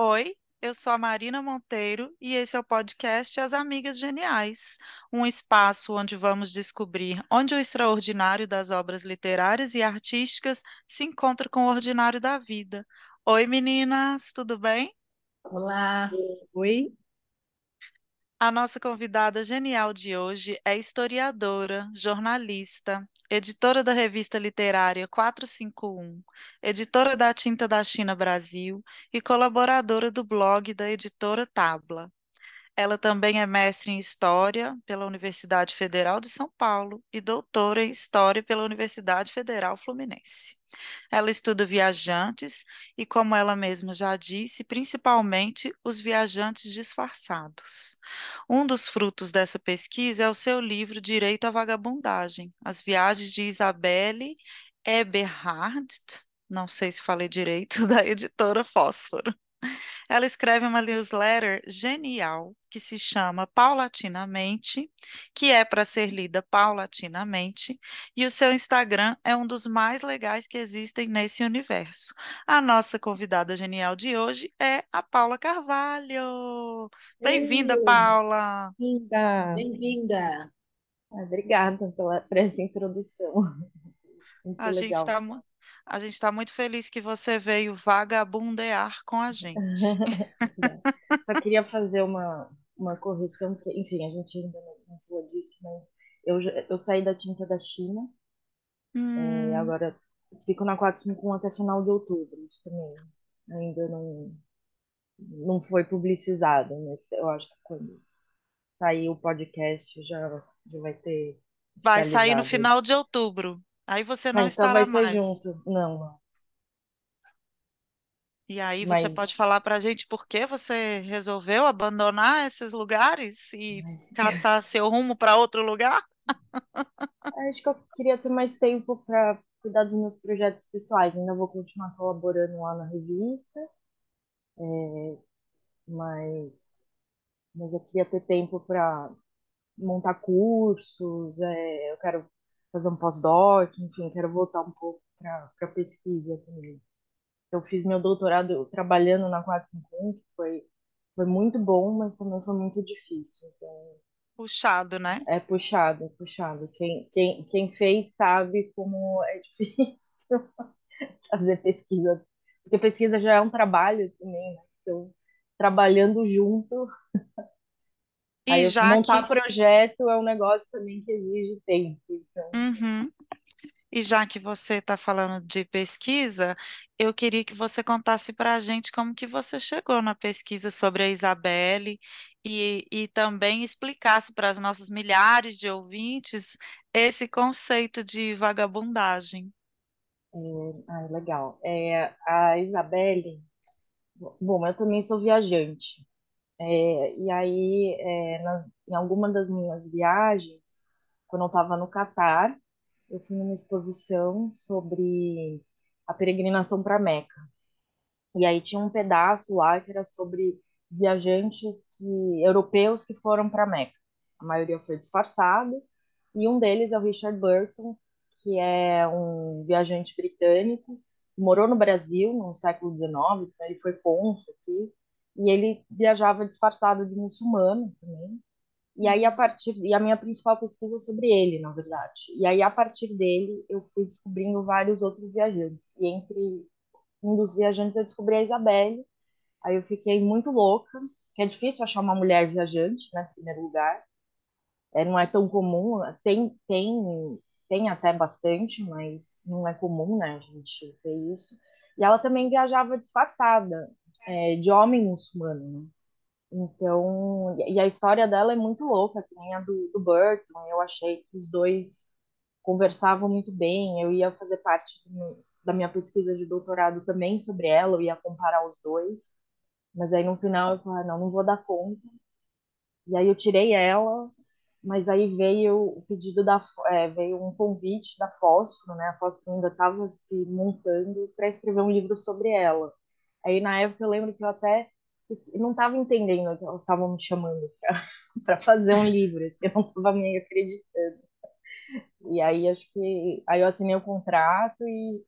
Oi, eu sou a Marina Monteiro e esse é o podcast As Amigas Geniais, um espaço onde vamos descobrir onde o extraordinário das obras literárias e artísticas se encontra com o ordinário da vida. Oi, meninas, tudo bem? Olá, Oi, A nossa convidada genial de hoje é historiadora, jornalista, editora da revista literária 451, editora da Tinta da China Brasil e colaboradora do blog da editora Tabla. Ela também é mestre em História pela Universidade Federal de São Paulo e doutora em História pela Universidade Federal Fluminense. Ela estuda viajantes e, como ela mesma já disse, principalmente os viajantes disfarçados. Um dos frutos dessa pesquisa é o seu livro Direito à Vagabundagem, As Viagens de Isabelle Eberhard, não sei se falei direito, da editora Fósforo. Ela escreve uma newsletter genial que se chama Paulatinamente, que é para ser lida paulatinamente, e o seu Instagram é um dos mais legais que existem nesse universo. A nossa convidada genial de hoje é a Paula Carvalho. Bem-vinda, Paula. linda. bem-vinda. Ah, Obrigada pela, por essa introdução. Muito A gente legal. está a gente está muito feliz que você veio vagabundear com a gente. Só queria fazer uma, uma correção, que, enfim, a gente ainda não, falou disso, mas eu, eu saí da tinta da China e Hum, agora fico na 451 até final de outubro. Isso também ainda não, não foi publicizado, mas eu acho que quando sair o podcast já, já vai ter vai sair no final de outubro. Aí você Ah, não então vai estará ser mais. junto. Não, não. E aí você Mas pode falar para a gente por que você resolveu abandonar esses lugares e caçar seu rumo para outro lugar? Acho que eu queria ter mais tempo para cuidar dos meus projetos pessoais. Ainda vou continuar colaborando lá na revista, mas, mas eu queria ter tempo para montar cursos, é, eu quero fazer um pós-doc, enfim, quero voltar um pouco para a pesquisa também. Eu fiz meu doutorado trabalhando na 451, que foi, foi muito bom, mas também foi muito difícil. Então, Puxado, né? é puxado, é puxado. Quem, quem, quem fez sabe como é difícil. fazer pesquisa, porque pesquisa já é um trabalho também, né? Então, trabalhando junto, E eu- já montar que, projeto é um negócio também que exige tempo. Então, Uhum. E já que você está falando de pesquisa, eu queria que você contasse para a gente como que você chegou na pesquisa sobre a Isabelle e, e também explicasse para as nossas milhares de ouvintes esse conceito de vagabundagem. ah, legal. É, a Isabelle, bom, eu também sou viajante. É, e aí, é, na- em alguma das minhas viagens, quando eu estava no Catar, eu fui numa exposição sobre a peregrinação para Meca. E aí tinha um pedaço lá que era sobre viajantes que, europeus que foram para Meca. A maioria foi disfarçado, e um deles é o Richard Burton, que é um viajante britânico, que morou no Brasil no século XIX, então ele foi cônsul aqui, e ele viajava disfarçado de muçulmano também. E aí a partir e a minha principal pesquisa é sobre ele, na verdade. E aí a partir dele eu fui descobrindo vários outros viajantes. E entre um dos viajantes eu descobri a Isabelle. Aí eu fiquei muito louca, que é difícil achar uma mulher viajante, né, em primeiro lugar. É, não é tão comum, tem, tem, tem até bastante, mas não é comum, né, a gente ter isso. E ela também viajava disfarçada, é, de homem muçulmano, né? Então, e a história dela é muito louca, que nem a do, do Burton. Eu achei que os dois conversavam muito bem. Eu ia fazer parte do- da minha pesquisa de doutorado também sobre ela, eu ia comparar os dois. Mas aí no final eu falei, ah, não, não vou dar conta. E aí eu tirei ela, mas aí veio o pedido da, é, veio um convite da Fósforo, né? A Fósforo ainda estava se montando para escrever um livro sobre ela. Aí na época eu lembro que eu até não estava entendendo que elas estavam me chamando para fazer um livro, assim, eu não estava meio acreditando. E aí acho que aí eu assinei o contrato e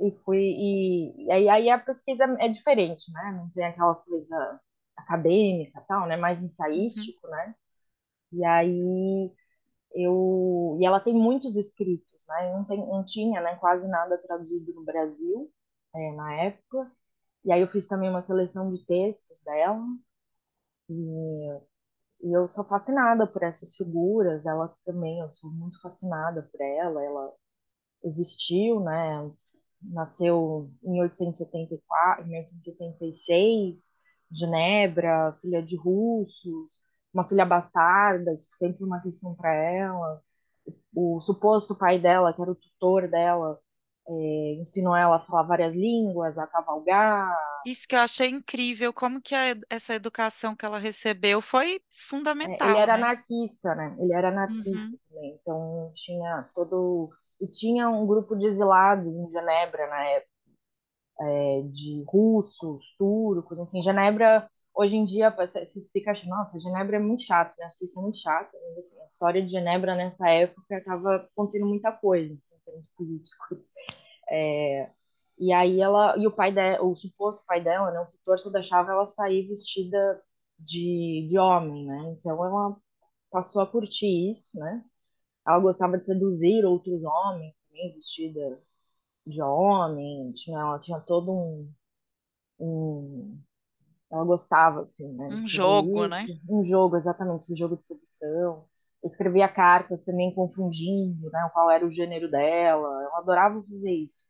e fui e, e aí, aí a pesquisa é diferente, né? Não tem aquela coisa acadêmica, tal, né? Mais Uhum. ensaístico, né? E aí eu e ela tem muitos escritos, né? Não tem, não tinha, né? Quase nada traduzido no Brasil é, na época. E aí eu fiz também uma seleção de textos dela e, e eu sou fascinada por essas figuras. Ela também, eu sou muito fascinada por ela. Ela existiu, né? Nasceu em 1874, em 1876, Genebra, filha de russos, uma filha bastarda, isso sempre uma questão para ela. O suposto pai dela, que era o tutor dela, é, ensinou ela a falar várias línguas, a cavalgar. Isso que eu achei incrível, como que a essa educação que ela recebeu foi É, ele fundamental, era né? anarquista, né? Ele era anarquista Uhum. então tinha todo e tinha um grupo de exilados em Genebra na época de russos, turcos, enfim, Genebra, hoje em dia, você fica achando, nossa, Genebra é muito chato, né? A Suíça é muito chata, assim, a história de Genebra nessa época estava acontecendo muita coisa, assim, em termos políticos. É, e aí ela, e o pai dela, o suposto pai dela, né, o tutor só deixava ela sair vestida de, de homem, né? Então ela passou a curtir isso, né? Ela gostava de seduzir outros homens, também vestida de homem, tinha, ela tinha todo um, um ela gostava, assim, né, Um jogo, né? Um jogo, exatamente, esse jogo de sedução. Eu escrevia cartas também confundindo, né, qual era o gênero dela. Eu adorava fazer isso.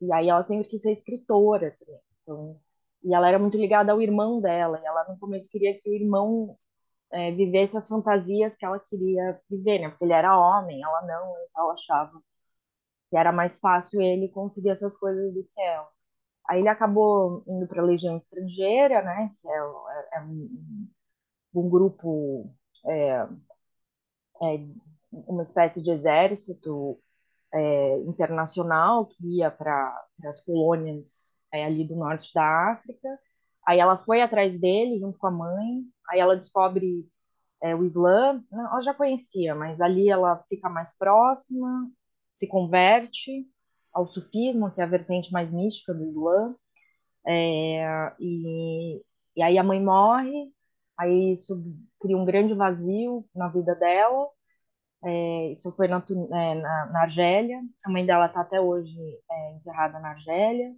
E aí ela sempre quis ser escritora também. Então, e ela era muito ligada ao irmão dela. E ela no começo queria que o irmão é, vivesse as fantasias que ela queria viver, né? Porque ele era homem, ela não. Então ela achava que era mais fácil ele conseguir essas coisas do que ela. Aí ele acabou indo para a Legião Estrangeira, né? Que é, é, é um, um grupo, é, é, uma espécie de exército é, internacional que ia para as colônias é, ali do norte da África. Aí ela foi atrás dele junto com a mãe. Aí ela descobre o Islã. Ela já conhecia, mas ali ela fica mais próxima, se converte ao sufismo, que é a vertente mais mística do Islã. É, e, e aí a mãe morre, aí isso cria um grande vazio na vida dela. É, isso foi na, é, na, na, Argélia. A mãe dela está até hoje é, enterrada na Argélia.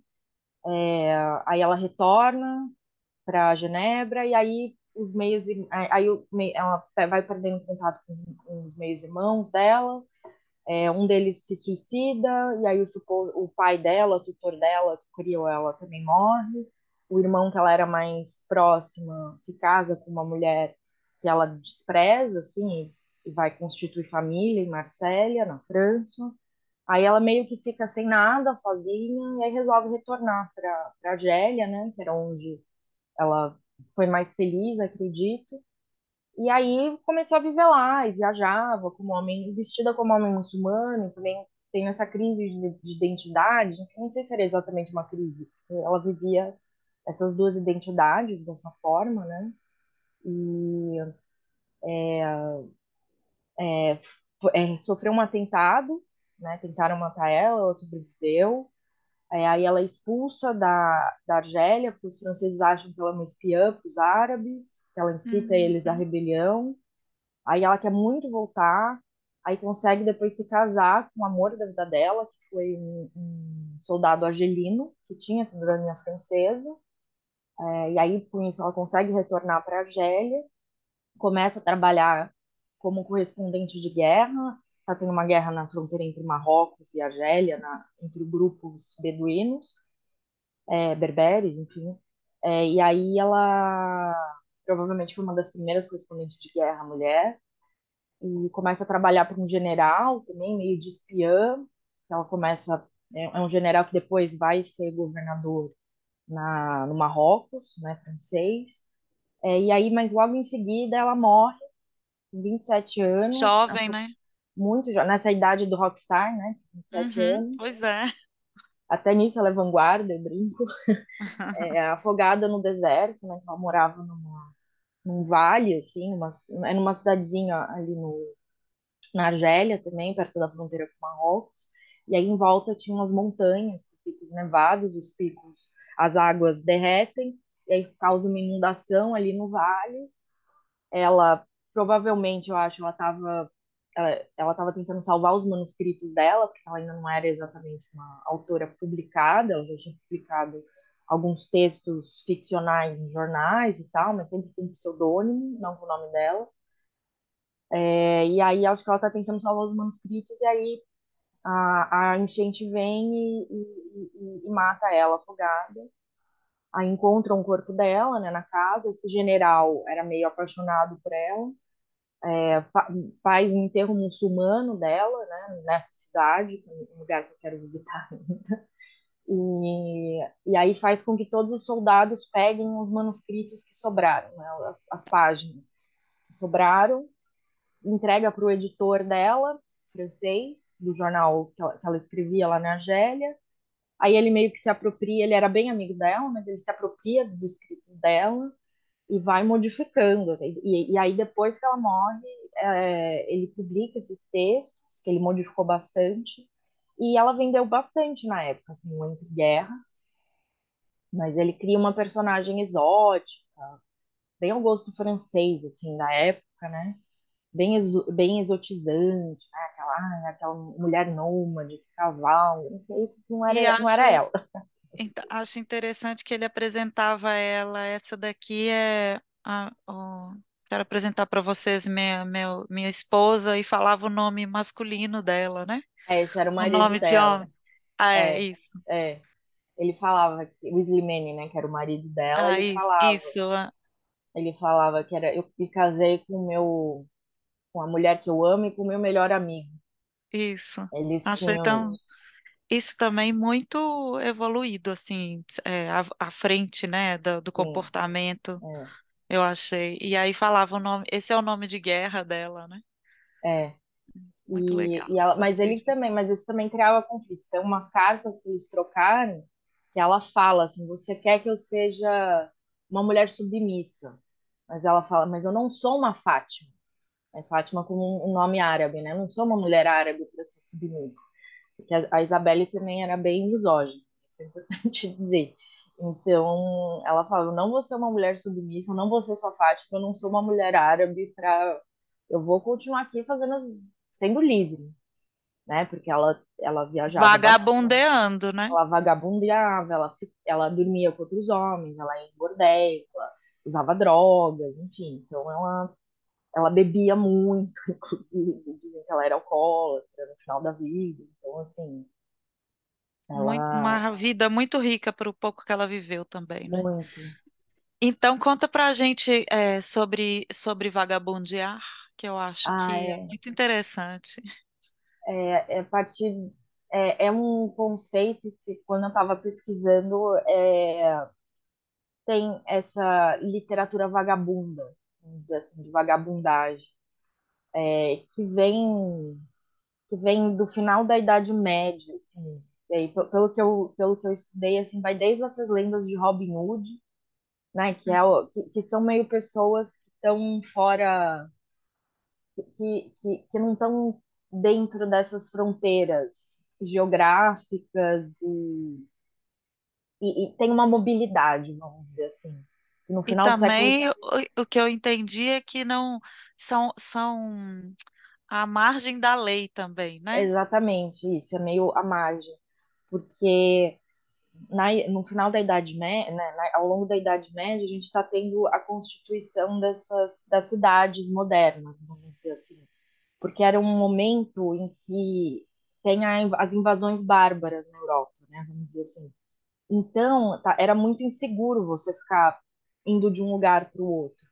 É, aí ela retorna para Genebra e aí os meios aí ela vai perdendo contato com os, meios irmãos dela é, um deles se suicida, e aí o, o pai dela, o tutor dela, que criou ela, também morre. O irmão que ela era mais próxima se casa com uma mulher que ela despreza, assim, e vai constituir família em Marsella, na França. Aí ela meio que fica sem nada, sozinha, e aí resolve retornar para Argélia, né, que era onde ela foi mais feliz, acredito. E aí começou a viver lá e viajava como homem, vestida como homem muçulmano, também tem essa crise de, de identidade, não sei se era exatamente uma crise, ela vivia essas duas identidades dessa forma, né? E é, é, sofreu um atentado, né? Tentaram matar ela, ela sobreviveu. É, aí ela é expulsa da, da Argélia, porque os franceses acham que ela é uma espiã para os árabes, que ela incita eles à Uhum. rebelião. Aí ela quer muito voltar, aí consegue depois se casar com o amor da vida dela, que foi um, um soldado argelino, que tinha cidadania francesa. É, e aí, com isso, ela consegue retornar para a Argélia, começa a trabalhar como correspondente de guerra. Está tendo uma guerra na fronteira entre Marrocos e Argélia, na, entre grupos beduínos, é, berberes, enfim. É, e aí ela provavelmente foi uma das primeiras correspondentes de guerra mulher e começa a trabalhar para um general também, meio de espiã. Ela começa, é, é um general que depois vai ser governador na, no Marrocos, né, francês. É, e aí, mas logo em seguida ela morre, com 27 anos, Jovem, né? Muito jo- nessa idade do rockstar, né, 27 Uhum. anos. Pois é. Até nisso ela é vanguarda, eu brinco. É, afogada no deserto, né, ela morava numa, num vale, assim, numa, é numa cidadezinha ali no, na Argélia também, perto da fronteira com Marrocos. e aí em volta tinha umas montanhas, picos nevados, os picos, as águas derretem, e aí causa uma inundação ali no vale. Ela, provavelmente, eu acho, ela estava ela, estava tentando salvar os manuscritos dela, porque ela ainda não era exatamente uma autora publicada, ela já tinha publicado alguns textos ficcionais em jornais e tal, mas sempre com pseudônimo, não com o nome dela. É, e aí acho que ela está tentando salvar os manuscritos, e aí a, a enchente vem e, e, e, e mata ela afogada. Aí encontram o corpo dela né, na casa. Esse general era meio apaixonado por ela é, faz um enterro muçulmano dela, né, nessa cidade, um lugar que eu quero visitar ainda. E, e aí faz com que todos os soldados peguem os manuscritos que sobraram, né, as, as páginas que sobraram, entrega para o editor dela, francês, do jornal que ela, que ela escrevia lá na Argélia. Aí ele meio que se apropria, ele era bem amigo dela, mas ele se apropria dos escritos dela e vai modificando. E, e aí, depois que ela morre, é, ele publica esses textos, que ele modificou bastante, e ela vendeu bastante na época, assim, Entre Guerras. Mas ele cria uma personagem exótica, bem ao gosto francês, assim, da época, né? Bem, exo bem exotizante, né? Aquela, ah, aquela mulher nômade, de cavalo, não sei, isso não era, não era ela. Então, acho interessante que ele apresentava ela. Essa daqui é a, o, quero apresentar para vocês minha, minha, minha esposa e falava o nome masculino dela, né? É, esse era o O marido nome de dela. homem. Ah, é É, isso. é. Ele falava que o Slimane, né, que era o marido dela, Ah, ele isso, falava, isso, ah, ele falava que era eu me casei com o meu com a mulher que eu amo e com o meu melhor amigo. isso. Eles Achei tinham tão isso. também muito evoluído, assim, é, à, à frente, né, do, do Sim, comportamento. é, Eu achei. E aí falava o nome. Esse é o nome de guerra dela, né? é. Muito legal. E, e ela, mas ele também, mas isso também criava conflitos. Tem umas cartas que eles trocaram que ela fala assim, você quer que eu seja uma mulher submissa? Mas ela fala, mas eu não sou uma Fátima. É Fátima com um nome árabe, né? Eu não sou uma mulher árabe para ser submissa. Porque a, a Isabelle também era bem misógina, isso é importante dizer. Então, ela fala, eu não vou ser uma mulher submissa, eu não vou ser sua Fátima, eu não sou uma mulher árabe para... Eu vou continuar aqui fazendo as... sendo livre, né? Porque ela, ela viajava bastante, Vagabundeando, né? ela vagabundeava, ela, ela dormia com outros homens, ela ia em bordéis, ela usava drogas, enfim. Então, ela ela bebia muito, inclusive, dizem que ela era alcoólatra no final da vida. Então, assim, Muito, ela uma vida muito rica para o pouco que ela viveu também, né? muito. Então, conta pra gente é, sobre, sobre vagabundear, que eu acho Ah, que é é, muito interessante. é, é partir, é, é um conceito que quando eu estava pesquisando é, tem essa literatura vagabunda, vamos dizer assim, de vagabundagem, é, que vem que vem do final da Idade Média, assim. E aí, pe- pelo que eu, pelo que eu estudei, assim, vai desde essas lendas de Robin Hood, né, que, é, o- que, que são meio pessoas que estão fora, que, que, que não estão dentro dessas fronteiras geográficas e, e, e tem uma mobilidade, vamos dizer assim. No E final século, também o, o que eu entendi é que não são, são à margem da lei também, né? exatamente isso, é meio à margem, porque na, no final da Idade Média, né, ao longo da Idade Média, a gente está tendo a constituição dessas das cidades modernas, vamos dizer assim, porque era um momento em que tem a as invasões bárbaras na Europa, né, vamos dizer assim. Então, tá- era muito inseguro você ficar indo de um lugar para o outro.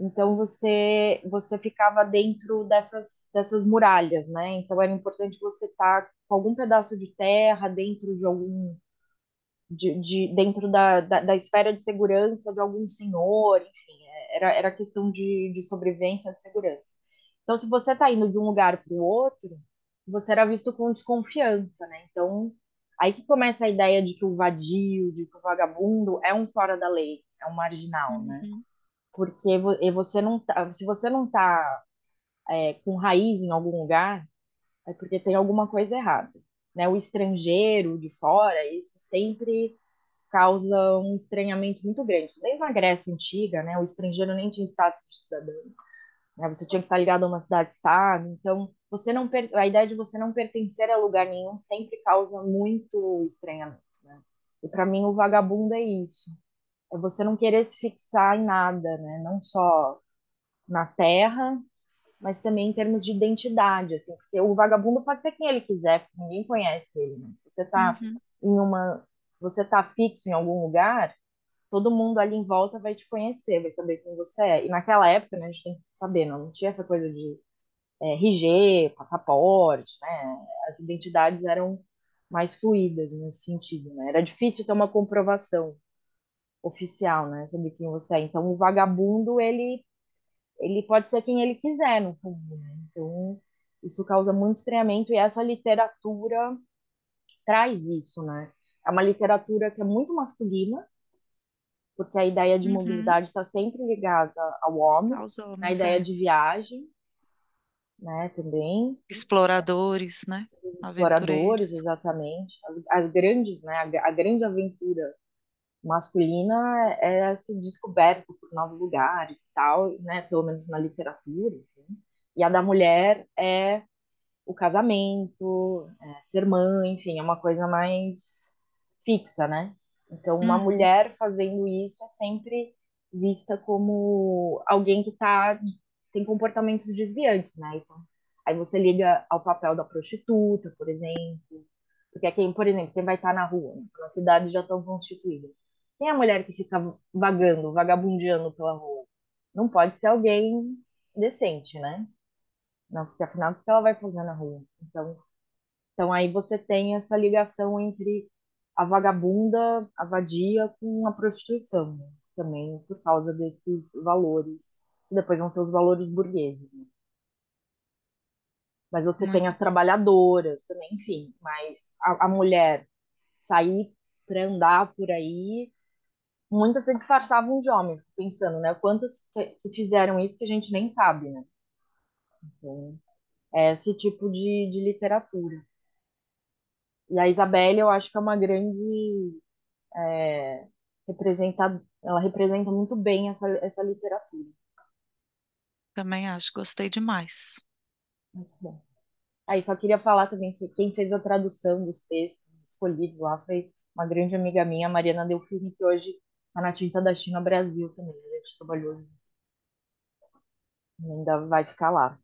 Então você você ficava dentro dessas dessas muralhas, né? Então era importante você estar com algum pedaço de terra dentro de algum de, de- dentro da, da, da esfera de segurança de algum senhor, enfim, era, era questão de, de sobrevivência, de segurança. Então, se você está indo de um lugar para o outro, você era visto com desconfiança, né? Então, aí que começa a ideia de que o vadio, de que o vagabundo é um fora da lei, é um marginal, né? Uhum. Porque vo- e você não tá, se você não está com raiz em algum lugar, é porque tem alguma coisa errada. né, o estrangeiro de fora, isso sempre causa um estranhamento muito grande. Desde a Grécia Antiga, né, o estrangeiro nem tinha status de cidadão. Né, você tinha que estar ligado a uma cidade-estado. Então, você não a ideia de você não pertencer a lugar nenhum sempre causa muito estranhamento. Né? E para mim, o vagabundo é isso. É você não querer se fixar em nada, né? não só na terra, mas também em termos de identidade, assim, porque o vagabundo pode ser quem ele quiser, porque ninguém conhece ele, né? Se você está uhum. em uma, se você tá fixo em algum lugar, todo mundo ali em volta vai te conhecer, vai saber quem você é. E naquela época, né, a gente tem que saber, não, não tinha essa coisa de é, RG, passaporte, né? As identidades eram mais fluídas nesse sentido, né? Era difícil ter uma comprovação oficial, né, sobre quem você é. Então, o vagabundo, ele ele pode ser quem ele quiser, no fundo, né? Então, isso causa muito estranhamento e essa literatura traz isso, né? É uma literatura que é muito masculina, porque a ideia de uhum. mobilidade está sempre ligada ao homem, Aos homens, a ideia é. de viagem, né, também. Exploradores, né? Exploradores, exatamente. As, as grandes, né, a, a grande aventura masculina é ser descoberto por novos lugares e tal, né? Pelo menos na literatura. Enfim. E a da mulher é o casamento, é ser mãe, enfim, é uma coisa mais fixa, né? Então, uma uhum. mulher fazendo isso é sempre vista como alguém que tá, tem comportamentos desviantes, né? Então, aí você liga ao papel da prostituta, por exemplo, porque é quem, por exemplo, quem vai estar na rua, né? na cidade já estão constituídas. Quem é a mulher que fica vagando, vagabundeando pela rua? Não pode ser alguém decente, né? Não, porque afinal, o que ela vai fazer na rua? Então, então aí você tem essa ligação entre a vagabunda, a vadia, com a prostituição, né? também por causa desses valores, que depois vão ser os valores burgueses. Né? Mas você Muito. tem as trabalhadoras também, enfim, mas a, a mulher sair para andar por aí muitas se disfarçavam de homens, pensando, né? Quantas que fizeram isso que a gente nem sabe, né? Então, é esse tipo de, de literatura. E a Isabelle, eu acho que é uma grande é, representa, ela representa muito bem essa, essa literatura. Também acho, gostei demais. Muito bom. Aí só queria falar também que quem fez a tradução dos textos escolhidos lá foi uma grande amiga minha, Mariana Delfini, que hoje Tá na tinta da China Brasil também. A gente trabalhou. Ainda vai ficar lá.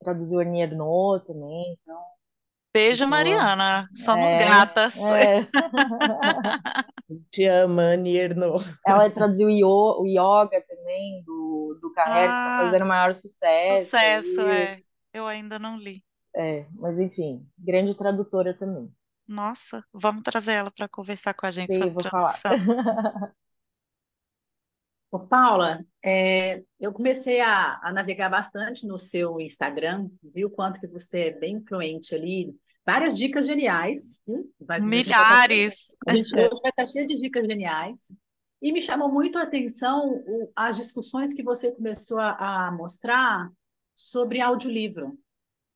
Traduziu Arnier também, então. Beijo, então, Mariana. Somos é, gratas. É. Te ama, Arnier Ela traduziu o Yoga também, do, do ah, que tá fazendo maior sucesso. Sucesso, e... é. Eu ainda não li. É, mas enfim, grande tradutora também. Nossa, vamos trazer ela para conversar com a gente Sim, sobre vou. Falar. Ô, Paula, é, eu comecei a, a, navegar bastante no seu Instagram, viu quanto que você é bem influente ali, várias dicas geniais. Vai, Milhares! A gente, hoje vai estar cheio de dicas geniais. E me chamou muito a atenção o, as discussões que você começou a, a mostrar sobre audiolivro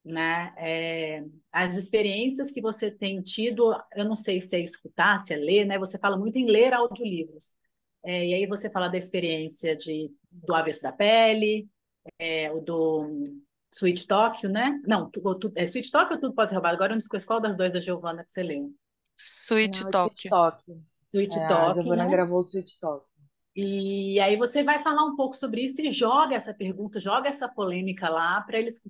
né? É, as experiências que você tem tido, eu não sei se é escutar, se é ler, né? Você fala muito em ler audiolivros. É, e aí você fala da experiência de, do Avesso da Pele, é, o do Sweet Tóquio, né? Não, tu, tu, é Sweet Tóquio ou Tudo Pode Ser Roubado? Agora eu não esqueço qual das duas da Giovanna que você leu. Sweet Tóquio. Sweet Tóquio. É, a Giovanna né? gravou o Sweet Tóquio. E aí você vai falar um pouco sobre isso e joga essa pergunta, joga essa polêmica lá para eles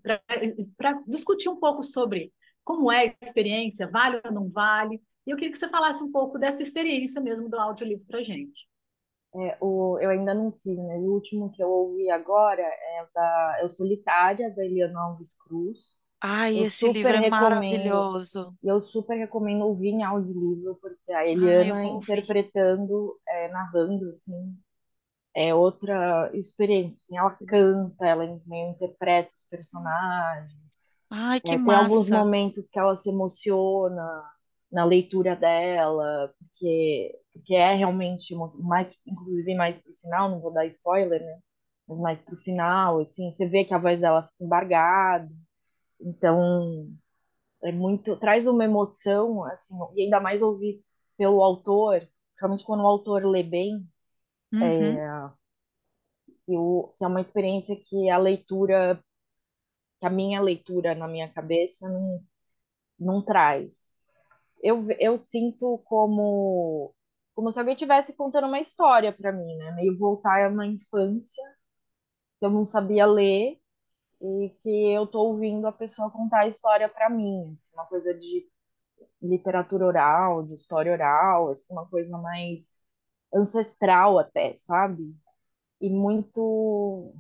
para discutir um pouco sobre como é a experiência, vale ou não vale. E eu queria que você falasse um pouco dessa experiência mesmo do audiolivro para gente. É, o, eu ainda não fiz, né? O último que eu ouvi agora é da é o Solitária, da Eliana Alves Cruz. Ai, eu esse livro é maravilhoso. E eu super recomendo ouvir em audiolivro, porque a Eliana Ai, interpretando, é, narrando, assim, é outra experiência. Assim, ela canta, ela meio interpreta os personagens. Ai, que é, massa. Tem alguns momentos que ela se emociona na leitura dela, porque, porque é realmente mais, inclusive mais pro final, não vou dar spoiler, né? Mas mais pro final, assim, você vê que a voz dela fica embargada. Então, é muito, traz uma emoção, assim, e ainda mais ouvir pelo autor, principalmente quando o autor lê bem, Uhum, que, o, que é uma experiência que a leitura, que a minha leitura na minha cabeça não, não traz. Eu, eu sinto como, como se alguém estivesse contando uma história para mim, né? Meio voltar a uma infância, que eu não sabia ler, e que eu tô ouvindo a pessoa contar a história para mim, assim, uma coisa de literatura oral, de história oral, assim, uma coisa mais ancestral até, sabe? E muito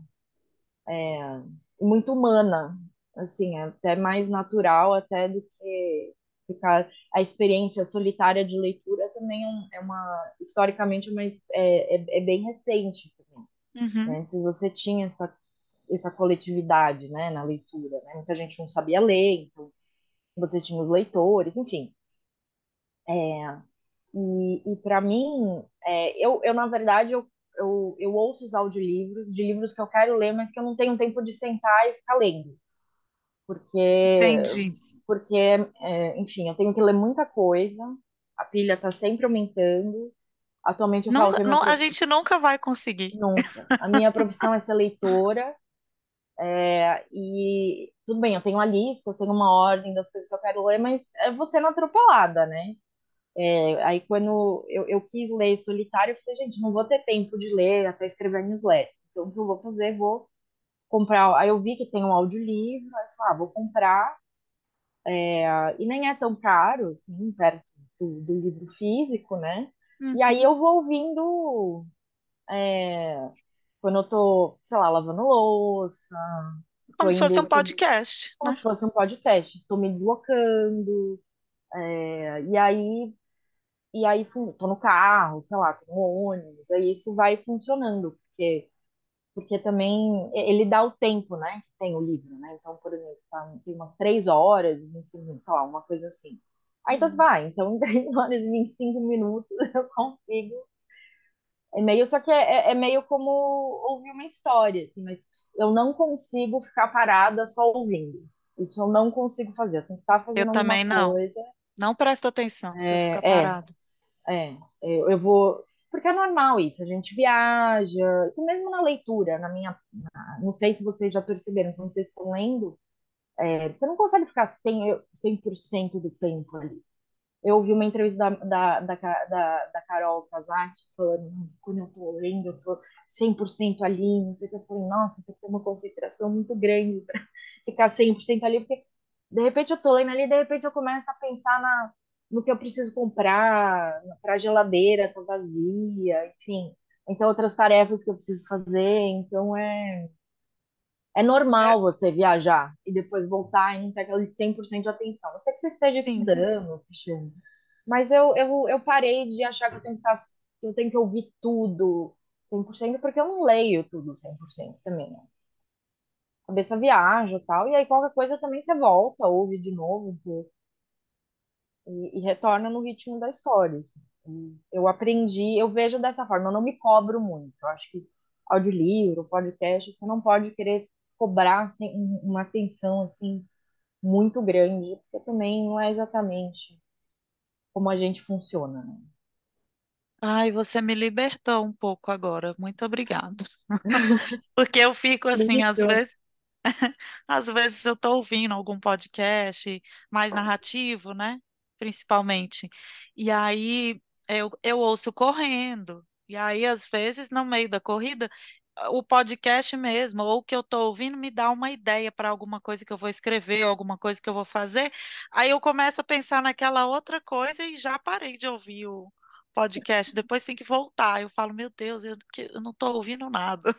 muito humana, assim, é até mais natural até do que ficar a experiência solitária de leitura também é, é uma historicamente uma, es- é, é, é bem recente também, né? uhum. Antes você tinha essa essa coletividade, né, na leitura, né? Muita gente não sabia ler, então você tinha os leitores, enfim. E, e para mim, é, eu, eu, na verdade, eu, eu, eu ouço os audiolivros de livros que eu quero ler, mas que eu não tenho tempo de sentar e ficar lendo. Porque, Entendi. porque é, enfim, eu tenho que ler muita coisa, a pilha está sempre aumentando. Atualmente eu falo Nunca, que a minha não, a gente nunca vai conseguir. nunca. A minha profissão é ser leitora, é, e tudo bem, eu tenho uma lista, eu tenho uma ordem das coisas que eu quero ler, mas é você não atropelada, né? É, aí quando eu, eu quis ler solitário, eu falei, gente, não vou ter tempo de ler até escrever newsletter. Então o que eu vou fazer? Vou comprar. Aí eu vi que tem um audiolivro, aí eu falei, ah, vou comprar. É, e nem é tão caro, assim, perto do, do livro físico, né? E aí Uhum. eu vou ouvindo quando eu tô, sei lá, lavando louça, Como se fosse um indo, podcast, como né? se fosse um podcast, tô me deslocando, é, e aí E aí, tô no carro, sei lá, tô no ônibus, aí isso vai funcionando, porque, porque também ele dá o tempo, né, que tem o livro, né? Então, por exemplo, tá- tem umas três horas, 25 minutos, sei lá, uma coisa assim. Aí então você Hum. vai, então em três horas e 25 minutos eu consigo. É meio, só que é, é é meio como ouvir uma história, assim, mas eu não consigo ficar parada só ouvindo. Isso eu não consigo fazer, eu tenho que estar Eu fazendo alguma também não. coisa. Não presto atenção se eu ficar É, é, parado. É, eu, eu vou. Porque é normal isso, a gente viaja, isso mesmo na leitura, na minha. na- não sei se vocês já perceberam, quando vocês estão lendo, é, você não consegue ficar 100, 100% do tempo ali. Eu ouvi uma entrevista da, da, da, da, da Carol Casati falando, "Não, quando eu tô lendo, eu tô 100% ali, não sei o que. Eu falei, nossa, tem que ter uma concentração muito grande para ficar 100% ali, porque de repente eu tô lendo ali, de repente eu começo a pensar na, no que eu preciso comprar, para a geladeira tá vazia, enfim. Então, outras tarefas que eu preciso fazer. Então, é, é É, normal você viajar e depois voltar e não ter aquele 100% de atenção. Eu sei que você esteja estudando, Cristiano, mas eu, eu, eu parei de achar que eu tenho que, estar, que eu tenho que ouvir tudo 100%, porque eu não leio tudo 100% também, né? A cabeça viaja e tal, e aí qualquer coisa também você volta, ouve de novo um pouco e, e retorna no ritmo da história. Eu aprendi, eu vejo dessa forma, eu não me cobro muito. Eu acho que audiolivro, podcast, você não pode querer cobrar assim, um- uma atenção assim muito grande, porque também não é exatamente como a gente funciona, né? Ai, você me libertou um pouco agora. Muito obrigada. Porque eu fico assim, às vezes, às vezes eu estou ouvindo algum podcast mais narrativo, né? Principalmente. E aí eu, eu ouço correndo. E aí, às vezes, no meio da corrida, o podcast mesmo, ou o que eu estou ouvindo, me dá uma ideia para alguma coisa que eu vou escrever, alguma coisa que eu vou fazer. Aí eu começo a pensar naquela outra coisa e já parei de ouvir o podcast. Depois tem que voltar. Eu falo, meu Deus, eu, não estou ouvindo nada.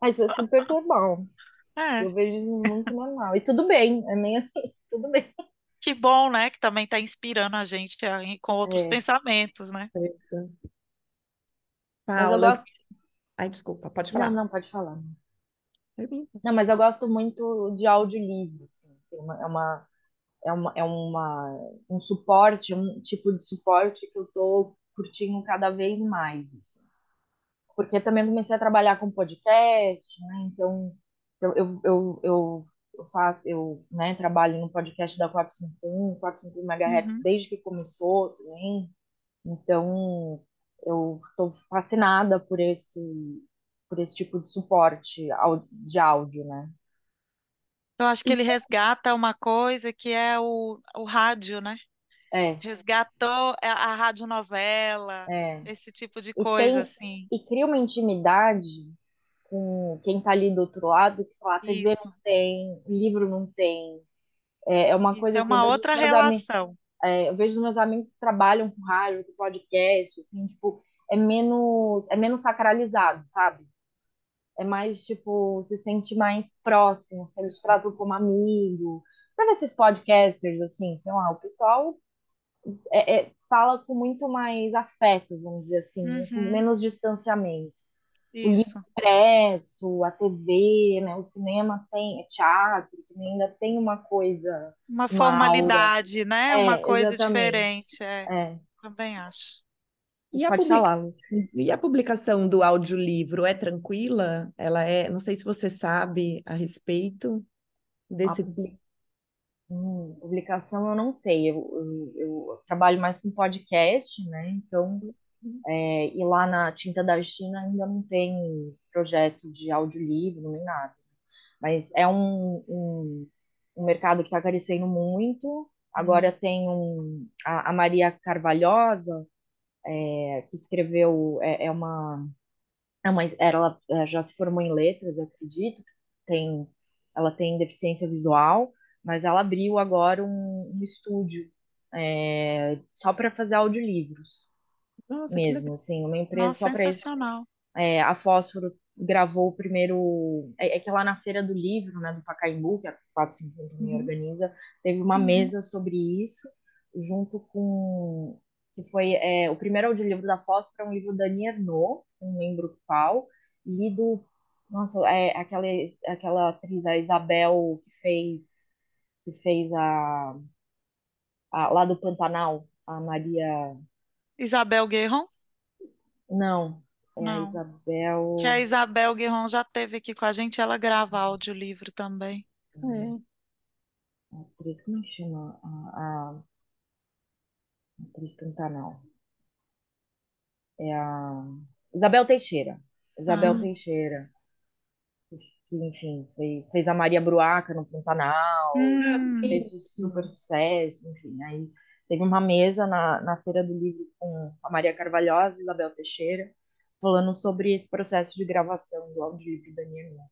Mas é super normal. É. Eu vejo muito normal. E tudo bem, é meio assim, tudo bem. Que bom, né? Que também está inspirando a gente a- com outros É, pensamentos, né? Paula, gosto. ai, desculpa, pode Não, falar. não, pode falar. Não, mas eu gosto muito de audiolivro, assim. É uma, é uma, é uma, um suporte, um tipo de suporte que eu tô curtindo cada vez mais. assim. Porque também comecei a trabalhar com podcast, né? Então, eu, eu, eu, eu eu faço, eu, né, trabalho no podcast da 451, 451 MHz Uhum. desde que começou também. Então, eu estou fascinada por esse por esse tipo de suporte de áudio, né? Eu acho que ele resgata uma coisa que é o, o rádio, né? é, Resgatou a, a radionovela, é, esse tipo de e coisa tem assim. e cria uma intimidade com quem está ali do outro lado, que sei lá, TV não Isso, tem, o livro não tem. É, é uma isso coisa é assim, uma outra meus amigos, relação. é, eu vejo meus amigos que trabalham com rádio, com podcast, assim, tipo, é menos, é menos sacralizado, sabe? É mais, tipo, se sente mais próximo, eles tratam como amigo. Sabe esses podcasters, assim, sei lá, o pessoal é, é, fala com muito mais afeto, vamos dizer assim, com Uhum, menos distanciamento. O livro isso. impresso, a TV, né, o cinema tem, é teatro, também ainda tem uma coisa, Uma uma aura. formalidade, né? Uma É, coisa exatamente. diferente. É, É, também acho. E a pode publica... falar, Lu. e a publicação do audiolivro é tranquila? Ela é, não sei se você sabe a respeito A desse. publi- hum, publicação eu não sei, eu, eu, eu trabalho mais com podcast, né? Então, é, e lá na Tinta da China ainda não tem projeto de audiolivro nem nada. Mas é um, um, um mercado que está crescendo muito. Agora tem um, a, a Maria Carvalhosa, é, que escreveu, é, é uma, é uma, ela é, já se formou em letras, eu acredito, tem, ela tem deficiência visual, mas ela abriu agora um, um estúdio é, só para fazer audiolivros Nossa, mesmo, assim, uma empresa Nossa, só para isso. É, a Fósforo gravou o primeiro. É, é que lá na Feira do Livro, né, do Pacaembu, que a 450 também Uhum. organiza, teve uma Uhum. mesa sobre isso, junto com. que foi é, o primeiro audiolivro da Fósforo, é um livro da Annie Ernaux, não lembro qual, lido. Nossa, é aquela, aquela atriz, a Isabel, que fez, que fez a, a. lá do Pantanal, a Maria. Isabel Guerron? Não, é a Não. Que a Isabel. Isabel Guerron já esteve aqui com a gente, ela grava audiolivro também. É. A atriz, como é que chama? A, a atriz Pantanal. É a Isabel Teixeira. Isabel Ah, Teixeira. Que, enfim, fez, fez a Maria Bruaca no Pantanal, hum, fez super sucesso, enfim. Aí teve uma mesa na, na Feira do Livro com a Maria Carvalhosa e Isabel Teixeira, falando sobre esse processo de gravação do audiolivro da Nina.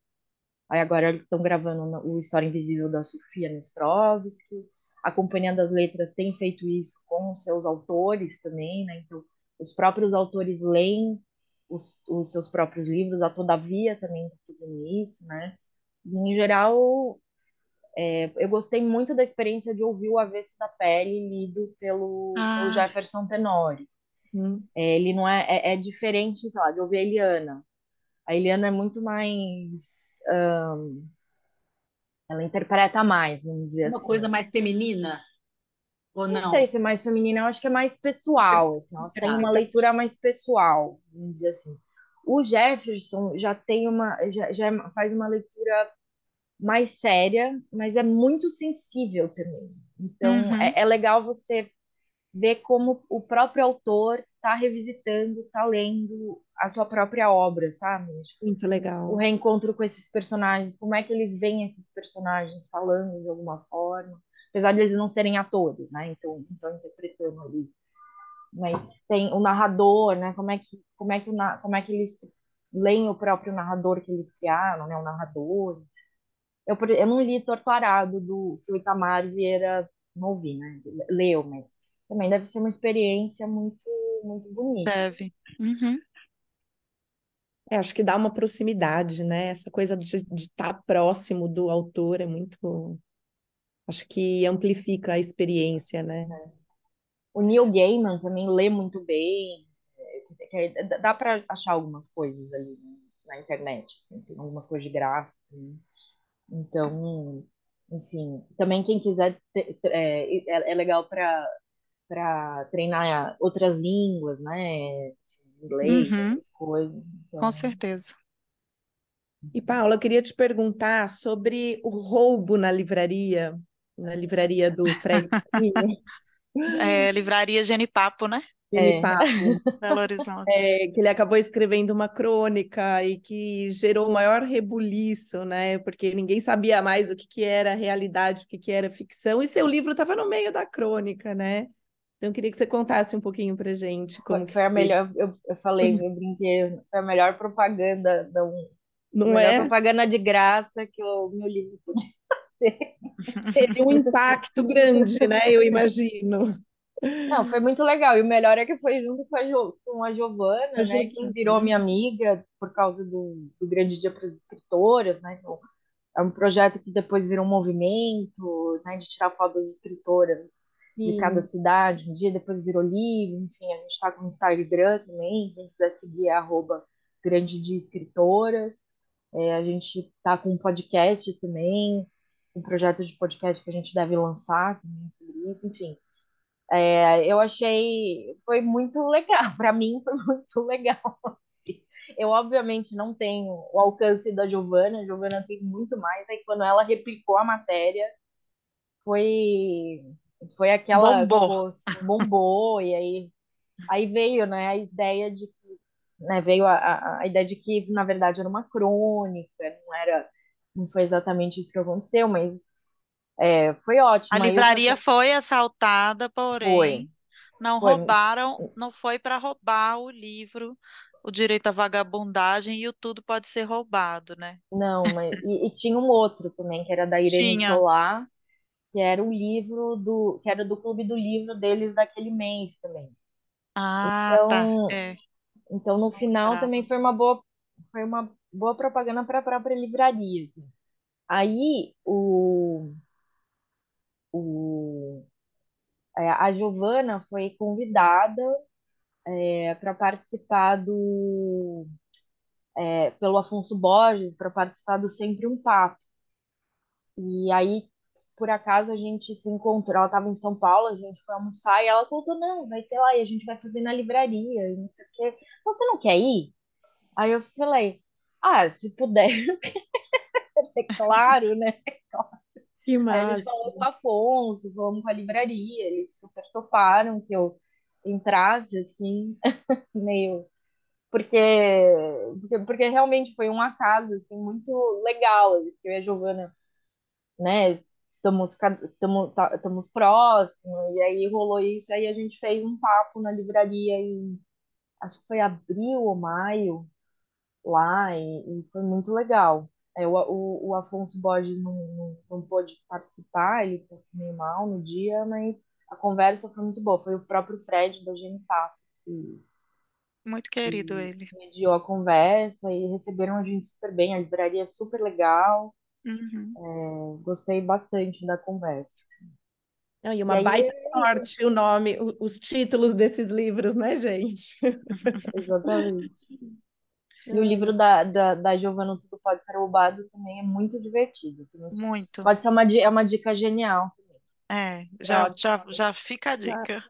Aí agora estão gravando o História Invisível da Sofia Nestrovski. A Companhia das Letras tem feito isso com os seus autores também, né? Então, os próprios autores leem os, os seus próprios livros, a Todavia também está fazendo isso, né? Em geral, é, eu gostei muito da experiência de ouvir o Avesso da Pele lido pelo, pelo ah, Jefferson Tenório. Hum. É, ele não é, é, é diferente, sei lá, de ouvir a Eliana. A Eliana é muito mais ahn, ela interpreta mais, vamos dizer Uma assim. coisa mais feminina ou Não não? sei se é mais feminina, eu acho que é mais pessoal, assim, ela tem uma leitura mais pessoal, vamos dizer assim. O Jefferson já tem uma, já, já faz uma leitura mais séria, mas é muito sensível também. Então, uhum, é, é legal você ver como o próprio autor está revisitando, está lendo a sua própria obra, sabe? Tipo, Muito o legal. reencontro com esses personagens, como é que eles veem esses personagens falando de alguma forma, apesar de eles não serem atores, né? Então, estão interpretando ali. Mas tem o narrador, né? Como é que, como é que, o como é que eles leem o próprio narrador que eles criaram, né? O narrador. Eu, eu não li Torto Arado do que o Itamar Vieira não ouvi, né? Leu, mas também deve ser uma experiência muito, muito bonita. deve. Uhum. É, acho que dá uma proximidade, né? Essa coisa de estar próximo do autor é muito. Acho que amplifica a experiência, né? O Neil Gaiman também lê muito bem. É, que- Dá para achar algumas coisas ali na internet, assim, tem algumas coisas de gráfico. né? Então, enfim, também quem quiser é, é, é legal para para treinar outras línguas, né? Inglês, Uhum, essas coisas. com Então, certeza. E Paula, eu queria te perguntar sobre o roubo na livraria, na livraria do Fred É, livraria Genipapo, né? É. Papo, Belo Horizonte. é, que ele acabou escrevendo uma crônica e que gerou o maior rebuliço, né? Porque ninguém sabia mais o que, que era realidade, o que, que era ficção, e seu livro estava no meio da crônica, né? Então, eu queria que você contasse um pouquinho pra gente como Foi, que foi a melhor, eu, eu falei, eu brinquei, foi a melhor propaganda, da, a Não melhor é? propaganda de graça que o meu livro podia fazer. Teve um impacto grande, né? Eu imagino. Não, foi muito legal. E o melhor é que foi junto com a, jo, com a Giovana, né? Que virou Giovana. minha amiga por causa do, do Grande Dia para as Escritoras, né? Então, é um projeto que depois virou um movimento, né? De tirar foto das escritoras de cada Sim. cidade. Um dia depois virou livro. Enfim, a gente está com o Instagram também. Quem quiser seguir é arroba Grande Dia Escritoras. É, a gente está com um podcast também, um projeto de podcast que a gente deve lançar também sobre isso. Enfim, é, eu achei foi muito legal. Para mim foi muito legal. Eu obviamente não tenho o alcance da Giovana, a Giovana tem muito mais. Aí quando ela replicou a matéria, foi foi aquela Bombou. pô, bombou e aí aí veio, né, a ideia de que, né, veio a, a, a ideia de que na verdade era uma crônica, não era não foi exatamente isso que aconteceu, mas é, foi A ótimo. Que livraria foi assaltada, foi, porém não foi, roubaram, não foi para roubar o livro, o direito à vagabundagem e o tudo pode ser roubado, né? não, mas e, e tinha um outro também que era da Irene Tinha. Solar, que era o livro do, que era do clube do livro deles daquele mês também. Ah, tá. Então, É, então no final brava. também foi uma boa, foi uma boa propaganda para a própria livraria. assim. Aí o, o é, a Giovana foi convidada para participar do é, pelo Afonso Borges para participar do Sempre um Papo. E aí, por acaso, a gente se encontrou. Ela estava em São Paulo, a gente foi almoçar e ela contou: não, vai ter lá e a gente vai fazer na livraria e não sei o quê. Você não quer ir? Aí eu falei: ah, se puder, é claro, né? Que Aí a gente massa. falou com o Afonso, falamos com a livraria, eles super toparam que eu entrasse assim, meio. Porque, porque, porque realmente foi um acaso assim, muito legal. assim, Eu e a Giovana né? Estamos, estamos, estamos próximos, e aí rolou isso, aí a gente fez um papo na livraria em, acho que foi abril ou maio, lá, e, e foi muito legal. É, o, o, o Afonso Borges não, não, não pôde participar, ele passou meio mal no dia, mas a conversa foi muito boa. Foi o próprio Fred da Genipapo que, Muito querido que ele. mediou a conversa e receberam a gente super bem, a livraria é super legal. Uhum. Gostei bastante da conversa. Não, e E uma aí, baita é sorte o nome, os títulos desses livros, né, gente? exatamente. E o livro da, da, da Giovanna Tudo Pode Ser Roubado também é muito divertido. Muito. Pode ser uma, é uma dica genial também. É, já, Ótimo. já, já fica a Já dica.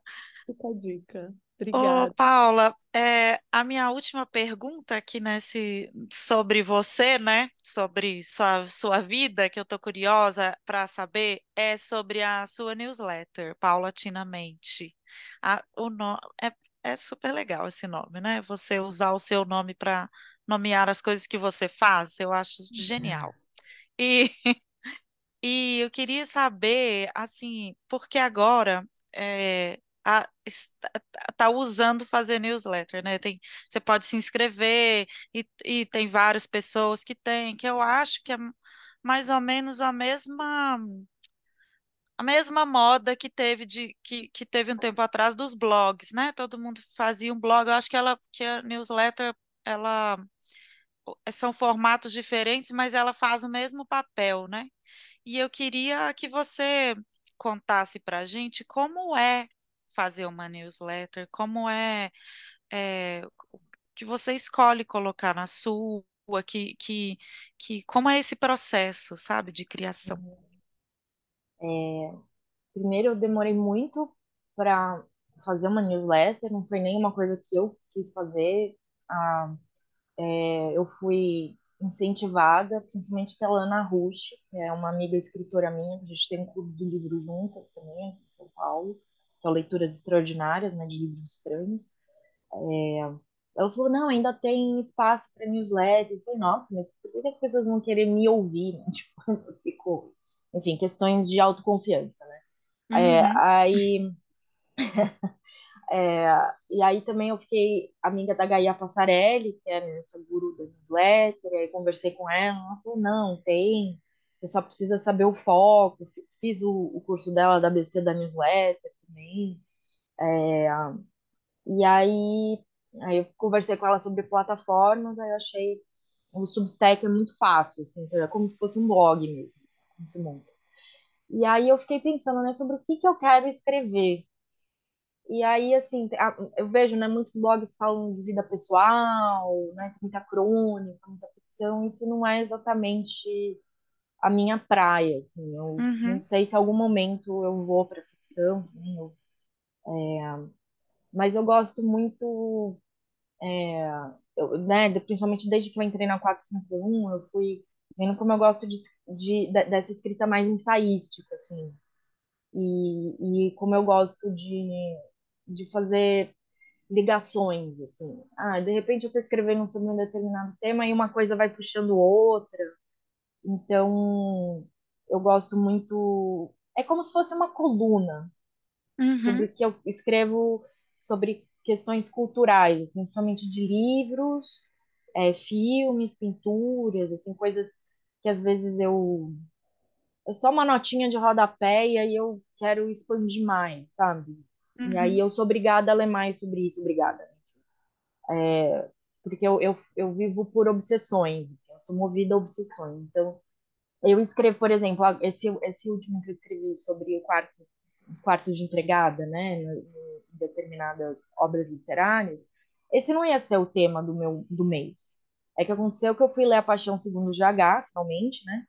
fica a dica. Ô, Obrigada. Paula, é, a minha última pergunta aqui nesse sobre você, né? Sobre sua, sua vida, que eu tô curiosa para saber, é sobre a sua newsletter, Paulatinamente. A, o no, é, é super legal esse nome, né? Você usar o seu nome para nomear as coisas que você faz, eu acho genial. E e eu queria saber, assim, porque agora é, a- está, tá usando fazer newsletter, né? Tem, você pode se inscrever e, e tem várias pessoas que têm, que eu acho que é mais ou menos a mesma a mesma moda que teve de que, que teve um tempo atrás dos blogs, né? Todo mundo fazia um blog. Eu acho que ela que a newsletter ela são formatos diferentes, mas ela faz o mesmo papel, né? E eu queria que você contasse para a gente como é fazer uma newsletter, como é, é, que você escolhe colocar na sua, que, que, que, como é esse processo, sabe, de criação. Primeiro, eu demorei muito para fazer uma newsletter, não foi nenhuma coisa que eu quis fazer. Ah, é, eu fui incentivada, principalmente pela Ana Rush, que é uma amiga escritora minha, a gente tem um clube do livro juntas também, aqui em São Paulo, que é Leituras Extraordinárias, né, de livros estranhos. É, ela falou, não, ainda tem espaço para newsletter. Eu falei, nossa, mas por que as pessoas vão querer me ouvir? Tipo, ficou, enfim, questões de autoconfiança, né? É, Uhum. aí, é, e aí também eu fiquei amiga da Gaia Passarelli, que é essa guru da newsletter, e aí conversei com ela, ela falou, não, tem, você só precisa saber o foco, fiz o, o curso dela da ABC da newsletter também, é, e aí, aí eu conversei com ela sobre plataformas, aí eu achei o Substack é muito fácil, assim, é como se fosse um blog mesmo, esse monta. E aí eu fiquei pensando, né, sobre o que que eu quero escrever. E aí, assim, eu vejo, né, muitos blogs falam de vida pessoal, né, muita crônica, muita ficção, isso não é exatamente a minha praia, assim, eu Uhum. não sei se em algum momento eu vou para ficção, né, eu, é, mas eu gosto muito, é, eu, né, principalmente desde que eu entrei na 451, eu fui vendo como eu gosto de, de, dessa escrita mais ensaística, assim, e, e como eu gosto de, de fazer ligações, assim. Ah, de repente eu estou escrevendo sobre um determinado tema e uma coisa vai puxando outra. Então, eu gosto muito. É como se fosse uma coluna Uhum. sobre o que eu escrevo sobre questões culturais, assim, principalmente de livros, é, filmes, pinturas, assim, coisas que às vezes eu é só uma notinha de rodapé e aí eu quero expandir mais, sabe? Uhum. E aí eu sou obrigada a ler mais sobre isso, obrigada. É, porque eu, eu, eu vivo por obsessões, assim, eu sou movida a obsessões. Então, eu escrevo, por exemplo, esse, esse último que eu escrevi sobre o quarto, os quartos de empregada, né, em determinadas obras literárias, esse não ia ser o tema do meu do mês. É que aconteceu que eu fui ler A Paixão Segundo GH, finalmente, né?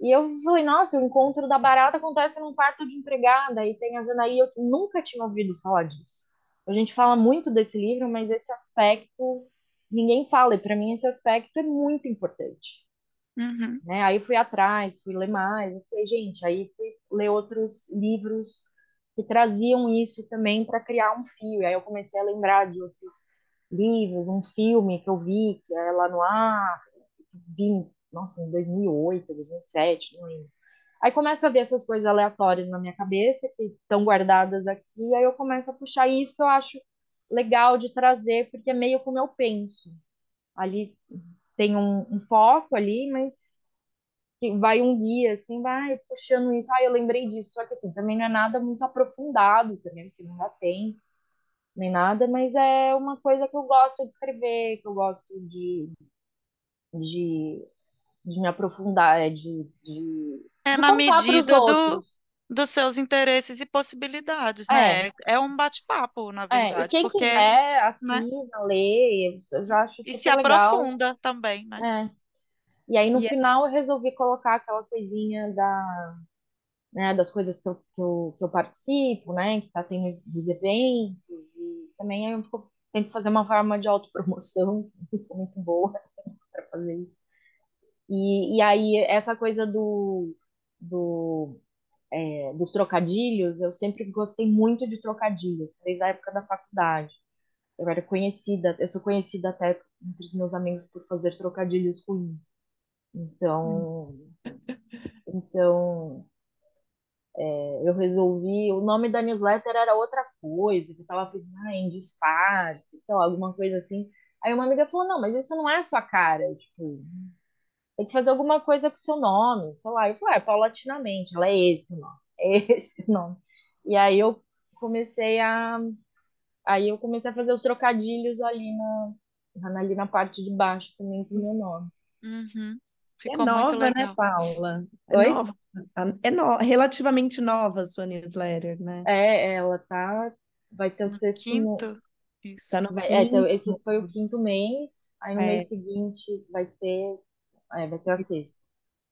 E eu falei, nossa, o encontro da barata acontece num quarto de empregada e tem a Janaí, eu nunca tinha ouvido falar disso. A gente fala muito desse livro, mas esse aspecto ninguém fala, e para mim esse aspecto é muito importante. Uhum. Né? Aí fui atrás, fui ler mais, eu falei, gente, aí fui ler outros livros que traziam isso também para criar um fio. E aí eu comecei a lembrar de outros livros, um filme que eu vi, que é lá no ar, vi nossa, em 2008, 2007, não lembro. Aí começo a ver essas coisas aleatórias na minha cabeça, que estão guardadas aqui, aí eu começo a puxar isso que eu acho legal de trazer, porque é meio como eu penso. Ali tem um, um foco ali, mas vai um guia, assim, vai puxando isso. Ah, eu lembrei disso. Só que, assim, também não é nada muito aprofundado também, porque não dá tempo, nem nada, mas é uma coisa que eu gosto de escrever, que eu gosto de, de de me aprofundar, é de, de, É de na medida do, dos seus interesses e possibilidades, É, né? É um bate-papo, na é. Verdade, quem porque, quiser, né? assina, lê, eu já acho E se legal. aprofunda também, né? É. E aí, no é- final, eu resolvi colocar aquela coisinha da, né, das coisas que eu, que eu, que eu participo, né, que tá tendo dos eventos, e também eu fico- tento fazer uma forma de autopromoção, eu sou muito boa para fazer isso. E, e aí, essa coisa do, do, é, dos trocadilhos, eu sempre gostei muito de trocadilhos, desde a época da faculdade. Eu era conhecida, eu sou conhecida até entre os meus amigos por fazer trocadilhos ruins. Então, então é, eu resolvi, o nome da newsletter era outra coisa, que eu tava pensando ah, em disfarce, sei lá, alguma coisa assim. Aí uma amiga falou, não, mas isso não é a sua cara, tipo, tem que fazer alguma coisa com o seu nome, sei lá. Eu falei, é, paulatinamente, ela é esse o nome, é esse o nome. E aí eu comecei a, aí eu comecei a fazer os trocadilhos ali na, ali na parte de baixo também com o meu nome. Uhum. É Ficou muito nova, né. Paula? É Oi? nova. É no- relativamente nova a sua newsletter, né? É, ela tá, vai ter o sexto, quinto, isso. Tá no vai- é, então, esse quinto. foi o quinto mês, aí no É. mês seguinte vai ter, é, vai ter a sexta.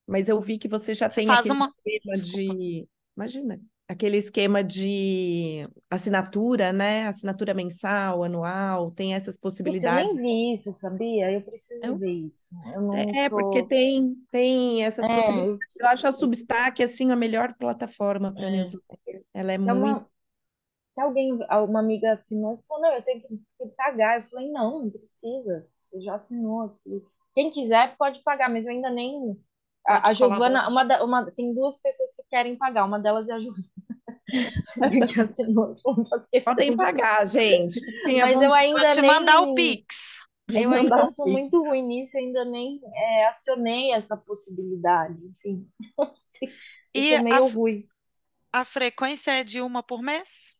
Mas eu vi que você já tem Faz aquele uma. tema Desculpa. de. Imagina. Aquele esquema de assinatura, né? Assinatura mensal, anual, tem essas Putz, eu nem possibilidades. vi isso, sabia? Eu preciso Eu- ver isso. É, porque sou. tem, tem essas É, possibilidades. eu- acho a Substack, assim, a melhor plataforma para É. newsletter. Ela é Tem muito... uma, tem alguém, uma amiga assinou e falou, não, eu tenho que, que pagar. Eu falei, não, não precisa. Você já assinou aqui. Quem quiser pode pagar, mas eu ainda nem. A, a Giovana, uma, da- uma, tem duas pessoas que querem pagar, uma delas é a Giovana. que assinou. Podem de- pagar, gente. À Mas eu vontade. Vou ainda te nem. mandar o Pix. Eu ainda sou pix. muito ruim nisso, ainda nem é, acionei essa possibilidade. Enfim, E a, meio ruim. a frequência é de uma por mês?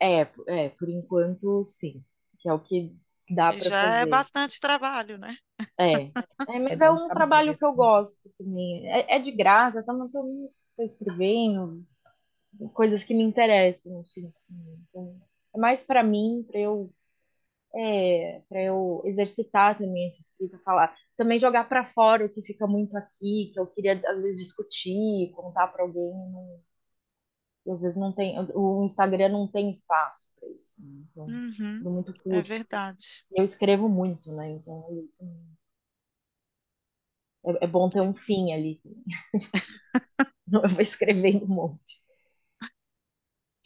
É, é, por enquanto, sim. Que é o que dá para já é bastante trabalho, né? É. É, mas É é um trabalho que eu gosto também. É, é de graça, não tô, tô escrevendo coisas que me interessam, assim. Então, é mais para mim, para eu, é, para eu exercitar também essa escrita, falar. Também jogar para fora o que fica muito aqui, que eu queria às vezes discutir, contar para alguém. não- e às vezes não tem, o Instagram não tem espaço para isso. né? Então, Uhum, tudo muito é curto. verdade. Eu escrevo muito, né? Então é, é bom ter um fim ali. Eu vou escrevendo um monte.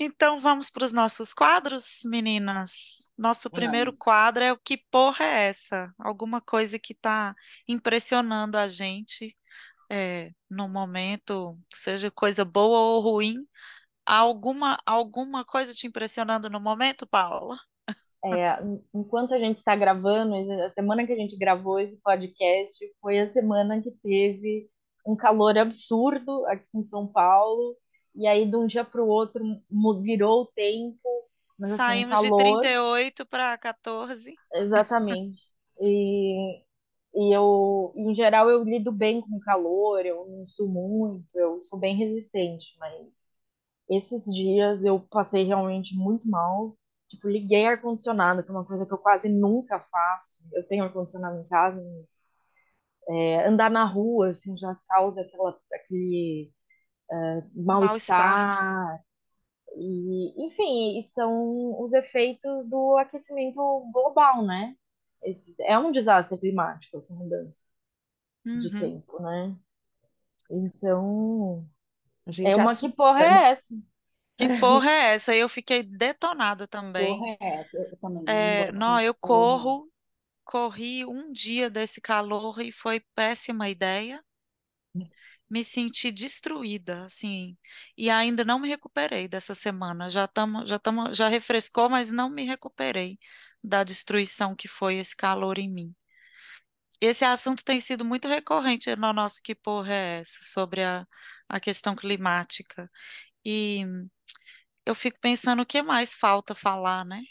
Então vamos para os nossos quadros, meninas. Nosso primeiro quadro é o Que Porra é essa? Alguma coisa que está impressionando a gente é, no momento, seja coisa boa ou ruim. Alguma, alguma coisa te impressionando no momento, Paula? É, en- enquanto a gente está gravando, a semana que a gente gravou esse podcast foi a semana que teve um calor absurdo aqui em São Paulo. E aí, de um dia para o outro, virou o tempo, mas assim, Saímos de calor. 38 para 14. Exatamente. E, e eu, em geral, eu lido bem com calor, eu não sou muito, eu sou bem resistente, mas esses dias eu passei realmente muito mal. Tipo, liguei ar-condicionado, que é uma coisa que eu quase nunca faço. Eu tenho ar-condicionado em casa, mas é, andar na rua, assim, já causa aquela, aquele Mal-estar. mal-estar. E, enfim, são os efeitos do aquecimento global, né? Esse- é um desastre climático essa mudança de Uhum. tempo, né? Então, A é gente uma que porra né? é essa? Que porra é essa? Eu fiquei detonada também. Porra, é essa? Eu também não É, gosto não, eu corro, corri um dia desse calor e foi péssima ideia. Me senti destruída, assim, e ainda não me recuperei dessa semana. Já estamos, já tamo, já refrescou, mas não me recuperei da destruição que foi esse calor em mim. Esse assunto tem sido muito recorrente no nosso Que Porra é essa? Sobre a, a questão climática. E eu fico pensando o que mais falta falar, né?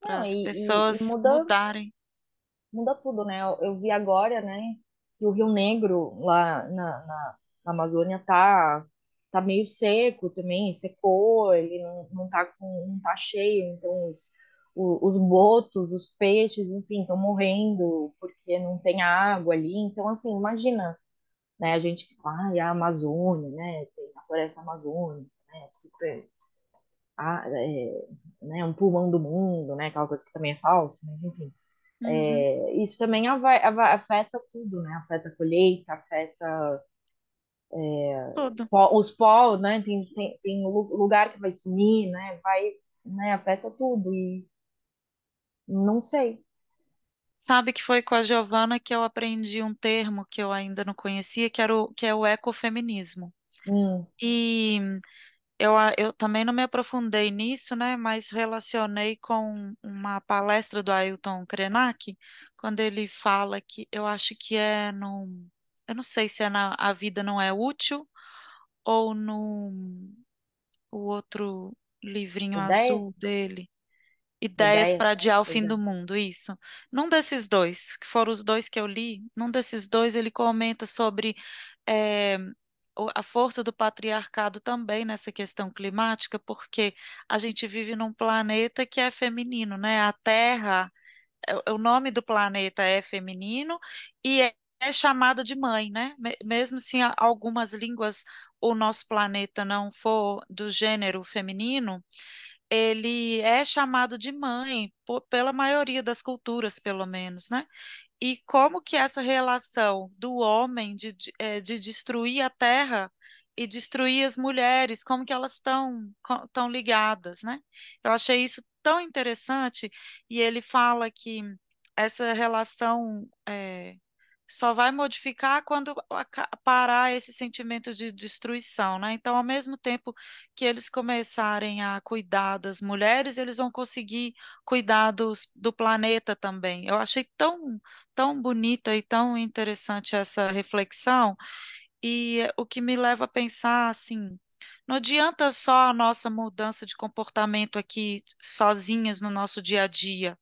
Para Não, as e, e- pessoas muda, mudarem. muda tudo, né? Eu, eu vi agora, né, que o Rio Negro lá na, na, na Amazônia tá, tá meio seco também, secou, ele não, não tá com, não tá cheio, então os, o- os botos, os peixes, enfim, estão morrendo porque não tem água ali. Então, assim, imagina, né, a gente que ai, a Amazônia, né, tem a floresta amazônica, né, super, ah, é, né, um pulmão do mundo, né, aquela coisa que também é falsa, mas enfim. Uhum. É, isso também afeta tudo, né? Afeta a colheita, afeta Tudo. pó- os polos, né? Tem, tem, tem lu- lugar que vai sumir, né? Vai, né? Afeta tudo e não sei. Sabe que foi com a Giovana que eu aprendi um termo que eu ainda não conhecia, que era o, que é o ecofeminismo. Hum, E eu, eu também não me aprofundei nisso, né? Mas relacionei com uma palestra do Ailton Krenak, quando ele fala que eu acho que é no. Eu não sei se é na A Vida Não É Útil ou no o outro livrinho ideias? azul dele. Ideias para adiar o fim do mundo, isso. Num desses dois, que foram os dois que eu li, num desses dois ele comenta sobre o- a força do patriarcado também nessa questão climática, porque a gente vive num planeta que é feminino, né? A Terra, é- o nome do planeta é feminino e é é chamada de mãe, né? Mesmo se algumas línguas o nosso planeta não for do gênero feminino, ele é chamado de mãe por, pela maioria das culturas, pelo menos, né? E como que essa relação do homem de, de, é, de destruir a terra e destruir as mulheres, como que elas estão tão ligadas, né? Eu achei isso tão interessante e ele fala que essa relação é, só vai modificar quando parar esse sentimento de destruição, né? Então, ao mesmo tempo que eles começarem a cuidar das mulheres, eles vão conseguir cuidar dos, do planeta também. Eu achei tão, tão bonita e tão interessante essa reflexão, e o que me leva a pensar assim. Não adianta só a nossa mudança de comportamento aqui sozinhas no nosso dia a dia.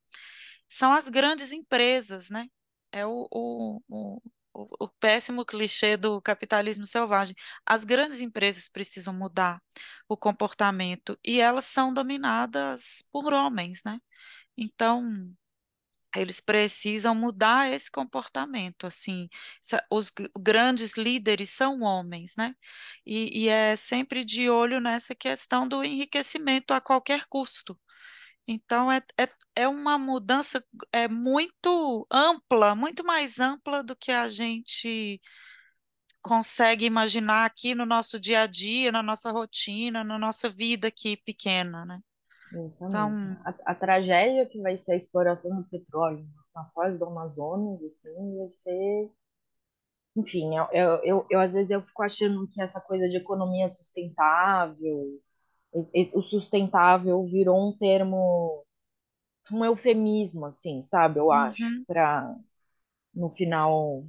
São as grandes empresas, né? É o, o, o, o, péssimo clichê do capitalismo selvagem. As grandes empresas precisam mudar o comportamento e elas são dominadas por homens, né? Então, eles precisam mudar esse comportamento, assim, os grandes líderes são homens, né? E, e é sempre de olho nessa questão do enriquecimento a qualquer custo. Então, é, é, é uma mudança é muito ampla, muito mais ampla do que a gente consegue imaginar aqui no nosso dia a dia, na nossa rotina, na nossa vida aqui pequena, né? Então, a, a, tragédia que vai ser a exploração do petróleo na foz do Amazonas, assim, vai ser... Enfim, eu, eu, eu, eu às vezes eu fico achando que essa coisa de economia sustentável, o sustentável virou um termo, um eufemismo, assim, sabe? Eu acho, Uhum. para no final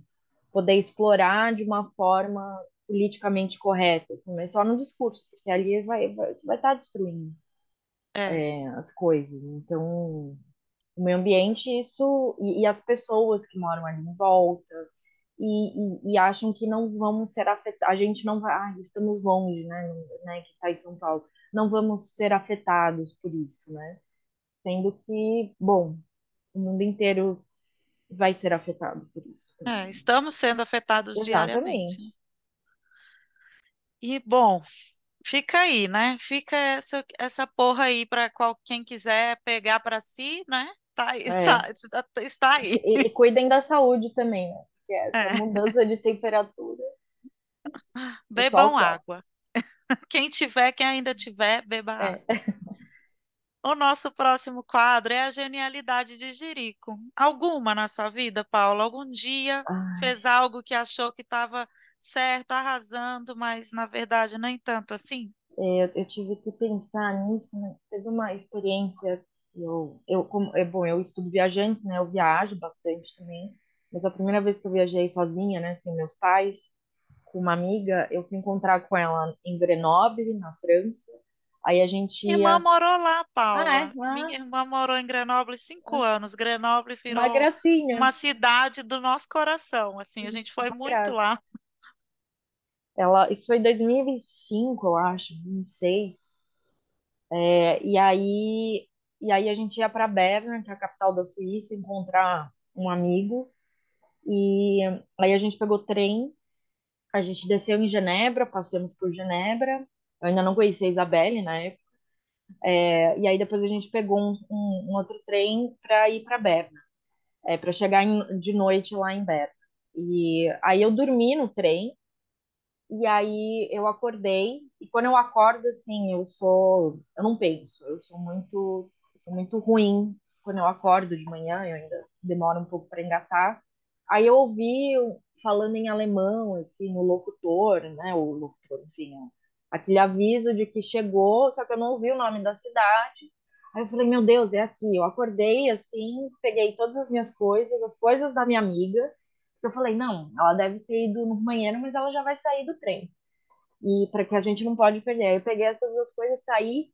poder explorar de uma forma politicamente correta, assim, mas só no discurso, porque ali vai, vai, você vai estar destruindo É, é, as coisas. Então, o meio ambiente, isso, e, e as pessoas que moram ali em volta, e, e, e acham que não vamos ser afetados, a gente não vai, ah, estamos longe, né, né, que está em São Paulo, não vamos ser afetados por isso, né? Sendo que, bom, o mundo inteiro vai ser afetado por isso é, estamos sendo afetados diariamente. Exatamente. E, bom, fica aí, né? Fica essa, essa porra aí para quem quiser pegar para si, né? Tá, está, É. está, está aí. E, e cuidem da saúde também, né? Porque essa É. mudança de temperatura. o Bebam água. Quem tiver, quem ainda tiver, beba água. É. O nosso próximo quadro é a genialidade de Jerico. Alguma na sua vida, Paula? Algum dia Ai, fez algo que achou que estava certo, arrasando, mas na verdade nem tanto assim? é, eu, eu tive que pensar nisso, né? Teve uma experiência, eu, eu, como, é bom, eu estudo viajantes, né? Eu viajo bastante também, mas a primeira vez que eu viajei sozinha, né, sem meus pais, com uma amiga, eu fui encontrar com ela em Grenoble, na França. Aí a gente Minha irmã ia. morou lá, Ah, é? Paula. Ah, Minha irmã morou em Grenoble cinco ah, anos. Grenoble uma virou gracinha. uma cidade do nosso coração. Assim, a gente foi Uma muito graça. lá. Ela, isso foi em 2005, eu acho, 2006. É, e aí, e aí a gente ia para Berna, que é a capital da Suíça, encontrar um amigo. E aí a gente pegou trem, a gente desceu em Genebra, passamos por Genebra. Eu ainda não conhecia a Isabelle na época. É, e aí depois a gente pegou um, um, um outro trem para ir para Berna, é, para chegar em, de noite lá em Berna. E aí eu dormi no trem, e aí eu acordei, e quando eu acordo, assim, eu sou, eu não penso, eu sou muito, eu sou muito ruim quando eu acordo de manhã, eu ainda demoro um pouco para engatar. Aí eu ouvi falando em alemão, assim, no locutor, né, o locutor, enfim, aquele aviso de que chegou, só que eu não ouvi o nome da cidade. Aí eu falei, meu Deus, é aqui. Eu acordei assim, peguei todas as minhas coisas, as coisas da minha amiga. Eu falei, não, ela deve ter ido no banheiro, mas ela já vai sair do trem. E para que a gente não pode perder. Aí eu peguei todas as coisas, saí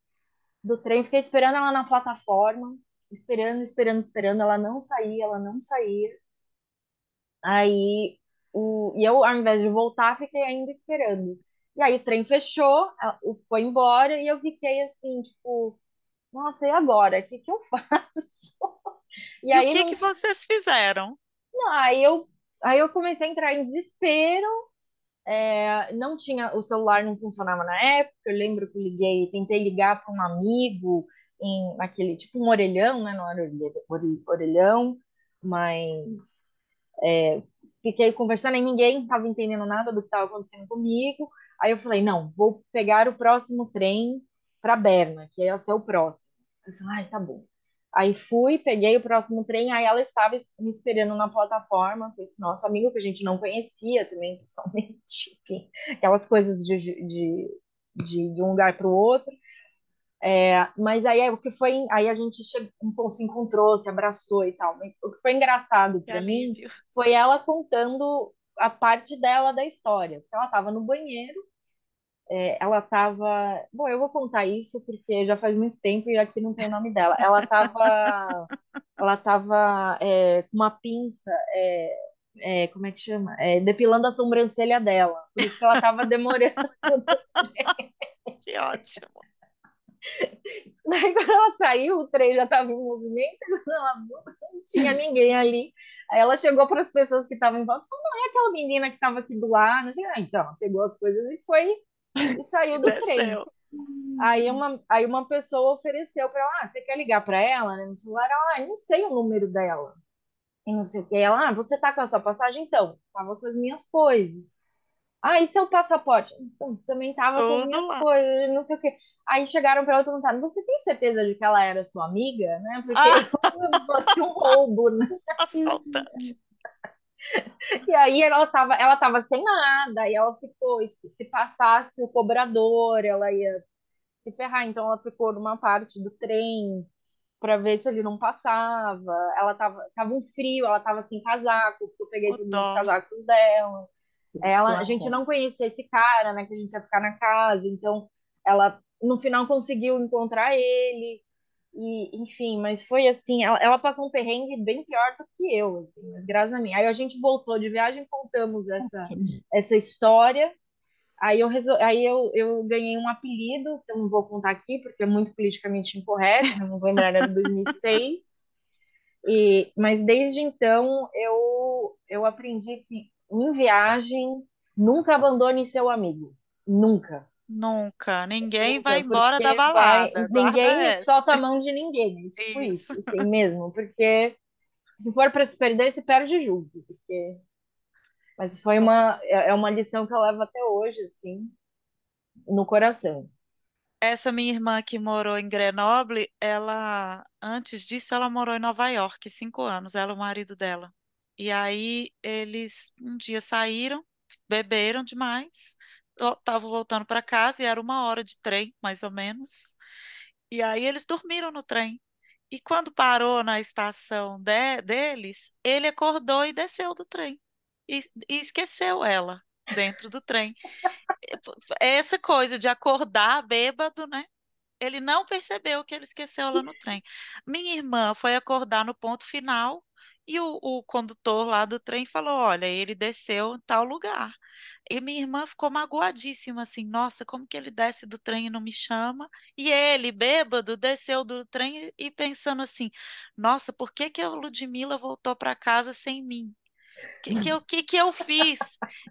do trem, fiquei esperando ela na plataforma, esperando, esperando, esperando. Ela não saía, ela não saía. Aí, o, e eu, ao invés de voltar, fiquei ainda esperando. E aí o trem fechou, foi embora e eu fiquei assim, tipo, nossa, e agora? O que que eu faço? E E o aí que que não, vocês fizeram? não, aí eu Aí eu comecei a entrar em desespero. É, não tinha, o celular não funcionava na época. Eu lembro que eu liguei, tentei ligar para um amigo em naquele tipo um orelhão, né? Não era orelhão, mas é, fiquei conversando e ninguém estava entendendo nada do que estava acontecendo comigo. Aí eu falei, não, vou pegar o próximo trem para Berna, que ia ser o próximo. Eu falei, ai, tá bom. Aí fui, peguei o próximo trem, aí ela estava me esperando na plataforma com esse nosso amigo que a gente não conhecia também pessoalmente, aquelas coisas de, de, de, de um lugar para o outro. É, mas aí o que foi, aí a gente chegou, se encontrou, se abraçou e tal. Mas o que foi engraçado para mim foi ela contando a parte dela da história. Ela estava no banheiro, é, ela estava, bom, eu vou contar isso porque já faz muito tempo e aqui não tem o nome dela. Ela estava, ela estava é, com uma pinça, é, é, como é que chama? É, depilando a sobrancelha dela. Por isso que ela estava demorando. que ótimo. Daí quando ela saiu, o trem já estava em movimento, quando ela não tinha ninguém ali. Aí ela chegou para as pessoas que estavam em volta e falou: não, é aquela menina que estava aqui do lado. Ah, então, pegou as coisas e foi e saiu do trem. Aí uma, aí uma pessoa ofereceu para ela: ah, você quer ligar para ela? Né, no celular, ah, não sei o número dela. E não sei o que. Ela, ah, você tá com a sua passagem? Então, tava com as minhas coisas. Ah, e seu passaporte? Então, também tava com as minhas lá. coisas, não sei o que. Aí chegaram para ela e perguntaram: Você tem certeza de que ela era sua amiga? Né? Porque ah. fosse um roubo, né? Assaltante. E aí ela tava, ela tava sem nada, e ela ficou, se, se passasse o cobrador, ela ia se ferrar. Então ela ficou numa parte do trem para ver se ele não passava. Ela tava, tava um frio, ela tava sem casaco, porque eu peguei todos os casacos dela. Ela, a gente não conhecia esse cara, né, que a gente ia ficar na casa, então ela no final conseguiu encontrar ele. E, enfim, mas foi assim, ela, ela, passou um perrengue bem pior do que eu, assim, mas graças a mim. Aí a gente voltou de viagem, contamos essa, essa história. Aí, eu, resol... aí eu, eu ganhei um apelido, que eu não vou contar aqui, porque é muito politicamente incorreto, vou lembrar, era de 2006. E, mas desde então eu, eu aprendi que em viagem nunca abandone seu amigo. Nunca. Nunca. Ninguém vai embora da balada. Vai, ninguém solta a mão de ninguém. É tipo isso, isso assim mesmo. Porque se for para se perder, se perde junto. Porque... Mas foi uma, é, é uma lição que eu levo até hoje, assim, no coração. Essa minha irmã que morou em Grenoble, ela, antes disso, ela morou em Nova York, cinco anos, ela e o marido dela. E aí eles um dia saíram, beberam demais, estavam voltando para casa e era uma hora de trem, mais ou menos. E aí eles dormiram no trem. E quando parou na estação de, deles, ele acordou e desceu do trem. E, e esqueceu ela dentro do trem. Essa coisa de acordar bêbado, né? Ele não percebeu que ele esqueceu ela no trem. Minha irmã foi acordar no ponto final e o, o condutor lá do trem falou: Olha, ele desceu em tal lugar. E minha irmã ficou magoadíssima, assim, nossa, como que ele desce do trem e não me chama? E ele, bêbado, desceu do trem e pensando assim, nossa, por que que a Ludmilla voltou para casa sem mim? O que, que, eu, que, que eu fiz?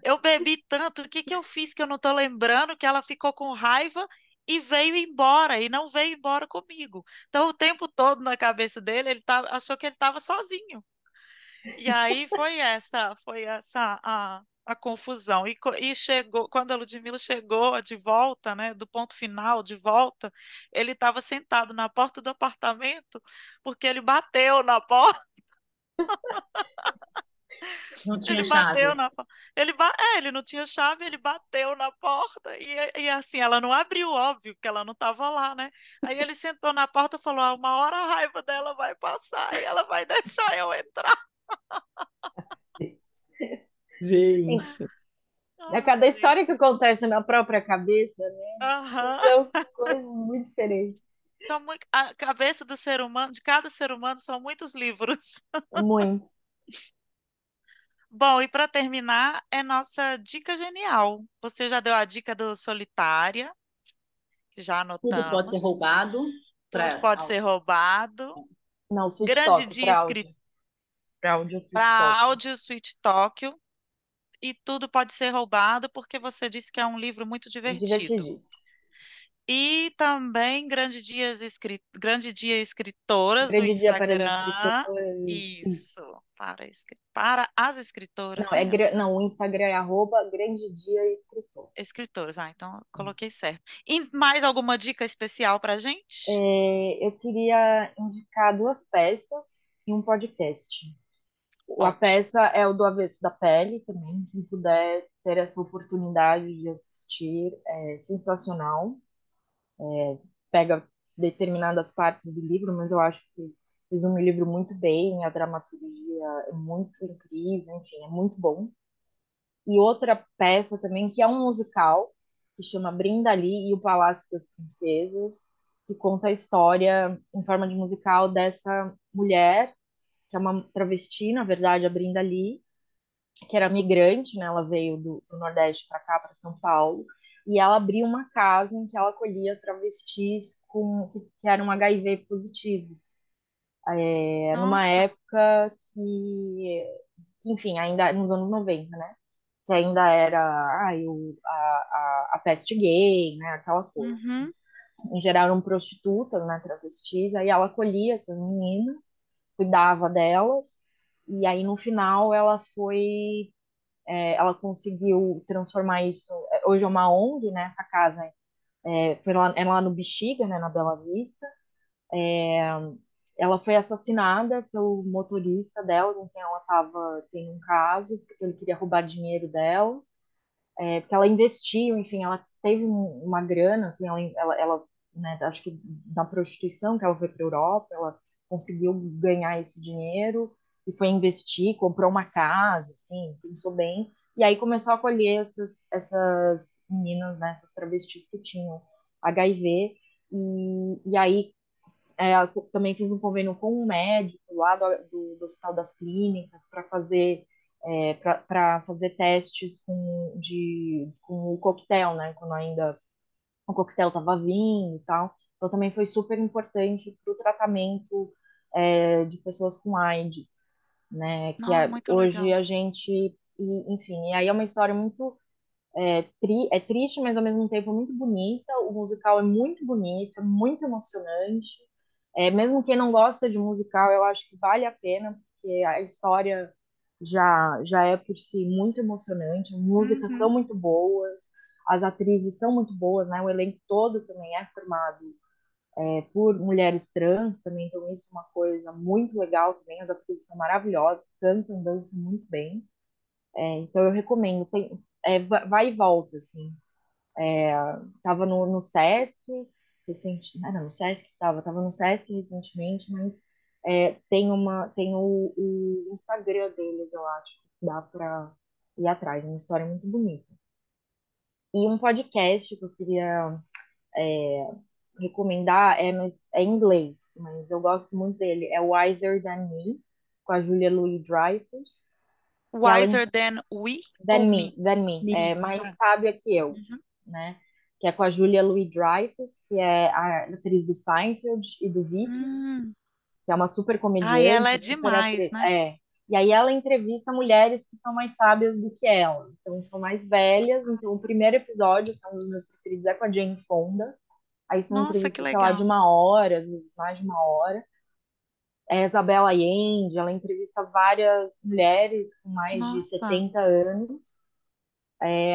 Eu bebi tanto, o que, que eu fiz que eu não estou lembrando que ela ficou com raiva e veio embora, e não veio embora comigo. Então, o tempo todo na cabeça dele, ele tava, achou que ele estava sozinho. E aí foi essa, foi essa a, a confusão. E, e chegou, quando a Ludmilla chegou de volta, né, do ponto final, de volta, ele estava sentado na porta do apartamento porque ele bateu na porta. Não tinha ele chave. Bateu na, ele, ba, é, ele não tinha chave, ele bateu na porta e, e assim, ela não abriu, óbvio, que ela não estava lá, né? Aí ele sentou na porta e falou: ah, uma hora a raiva dela vai passar e ela vai deixar eu entrar. Gente. É cada história que acontece na própria cabeça, né? Uhum. São coisas muito diferentes. São muito, a cabeça do ser humano, de cada ser humano, são muitos livros. Muito. Bom, e para terminar, é nossa dica genial. Você já deu a dica do Solitária, já anotamos. Tudo pode ser roubado. Tudo pode ser roubado. Não, se Grande dia escritor para Audio Suite para Suite Tóquio. E tudo pode ser roubado porque você disse que é um livro muito divertido. Divertidíssimo. E também Grande Dia, Escri... Grande Dia Escritoras, Grande dia para as Instagram. escritoras. Isso, para, escri- para as escritoras. Não, é né? não, o Instagram é arroba Grande Dia Escritor. Escritoras, ah, então Hum. coloquei certo. E mais alguma dica especial para gente? É, eu queria indicar duas peças e um podcast. A peça é o do Avesso da Pele também. Quem puder ter essa oportunidade de assistir, é sensacional. É, pega determinadas partes do livro, mas eu acho que resume o livro muito bem. A dramaturgia é muito incrível, enfim, é muito bom. E outra peça também, que é um musical, que chama Brindali e o Palácio das Princesas, que conta a história em forma de musical dessa mulher, que é uma travesti, na verdade, a Brindali, que era migrante, né? Ela veio do, do Nordeste para cá, para São Paulo, e ela abriu uma casa em que ela acolhia travestis com, que, eram HIV positivo. É, numa época que, que, enfim, ainda nos anos 90, né? Que ainda era ai, o, a, a, a peste gay, né? Aquela coisa. Uhum. Em geral eram prostitutas, né? Travestis. Aí ela acolhia essas meninas, cuidava delas, e aí no final ela foi. é, ela conseguiu transformar isso. Hoje é uma ONG, né? Essa casa é, foi lá, é lá no Bexiga, né? Na Bela Vista. É, ela foi assassinada pelo motorista dela, com quem ela estava tendo um caso, porque ele queria roubar dinheiro dela, é, porque ela investiu, enfim, ela teve um- uma grana, assim, ela, ela, ela, né, acho que na prostituição que ela foi para Europa, ela conseguiu ganhar esse dinheiro e foi investir, comprou uma casa, assim, pensou bem, e aí começou a acolher essas, essas meninas, né, essas travestis que tinham HIV, e, e aí é, também fiz um convênio com um médico lá do, do, do Hospital das Clínicas para fazer é, para fazer testes com, de, com o coquetel, né? Quando ainda o coquetel estava vindo e tal. Então também foi super importante para o tratamento é, de pessoas com AIDS, né? Que Não, é, muito hoje legal. a gente, enfim, e aí é uma história muito é, tri, é triste, mas ao mesmo tempo muito bonita. O musical é muito bonito, é muito emocionante. É, mesmo quem não gosta de musical, eu acho que vale a pena, porque a história já, já é por si muito emocionante, as músicas Uhum. são muito boas, as atrizes são muito boas, né? O elenco todo também é formado é, por mulheres trans também, então isso é uma coisa muito legal também. As atrizes são maravilhosas, cantam, dançam muito bem. É, então eu recomendo. Tem, é, va- vai e volta, assim. É, tava no, no Sesc recente, ah, não, no Sesc tava, tava no Sesc recentemente, mas é, tem uma, tem o, o Instagram deles, eu acho, que dá pra ir atrás, é uma história muito bonita. E um podcast que eu queria é, recomendar é, mas, é em inglês, mas eu gosto muito dele, é Wiser Than Me, com a Julia Louis-Dreyfus, ela Wiser than we Than Me, me? Than Me, Me. é mais Tá. sábia que eu, Uhum. né? Que é com a Julia Louis-Dreyfus, que é a atriz do Seinfeld e do VIP, Hum. que é uma super comediante, ela é demais, né? É. E aí ela entrevista mulheres que são mais sábias do que ela. Então, são mais velhas. Então, o primeiro episódio, que é um dos meus preferidos, é com a Jane Fonda. Aí são Nossa, que entrevistas, sei lá, de uma hora, às vezes mais de uma hora. É a Isabela Allende, ela entrevista várias mulheres com mais de Nossa. 70 anos. É,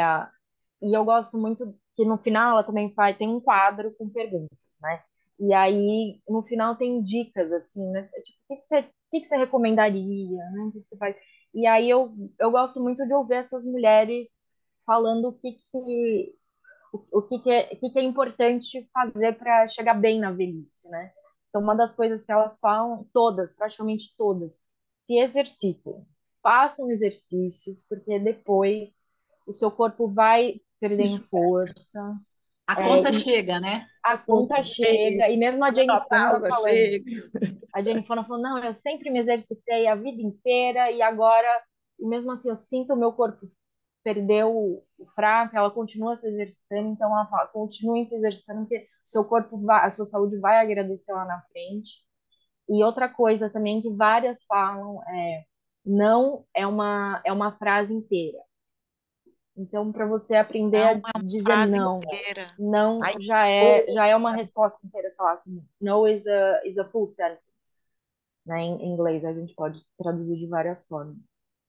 e eu gosto muito que no final ela também faz, tem um quadro com perguntas, né? E aí no final tem dicas assim, né? Tipo, o que que você, o que que você recomendaria, né? O que que você faz? E aí eu, eu gosto muito de ouvir essas mulheres falando o que que o, o que que é, o que que é importante fazer para chegar bem na velhice, né? Então uma das coisas que elas falam, todas, praticamente todas, se exercitem, façam exercícios, porque depois o seu corpo vai perdendo Isso. força, A É, conta e- chega, né? a conta Conta chega, e mesmo a Jane Fonda Menopausa falando, chega. a Jane Fonda falou, não, eu sempre me exercitei a vida inteira e agora, e mesmo assim, eu sinto o meu corpo perdeu o fraco, ela continua se exercitando, então ela fala, continue se exercitando, porque seu corpo vai, a sua saúde vai agradecer lá na frente. E outra coisa também que várias falam é Não é uma, é uma frase inteira. Então, para você aprender a é dizer não, inteira. não Ai, já é, já é uma resposta inteira, sei lá, no is a, is a full sentence. Né? Em inglês a gente pode traduzir de várias formas.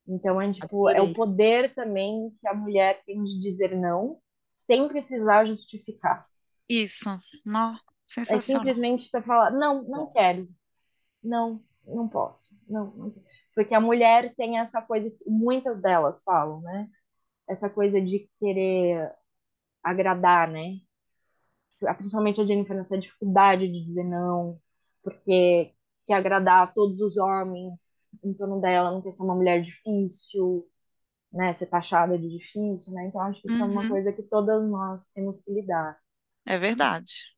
Então, é, tipo, é o poder também que a mulher tem de dizer não, sem precisar justificar. Isso. Não, É sensacional. simplesmente você falar, não, não quero. Não, não posso. Não, não quero. Porque a mulher tem essa coisa, muitas delas falam, né? Essa coisa de querer agradar, né? Principalmente a Jennifer, essa dificuldade de dizer não, porque quer agradar a todos os homens em torno dela, não quer ser uma mulher difícil, né? Ser taxada de difícil, né? Então acho que isso é uma Uhum, coisa que todas nós temos que lidar. é verdade.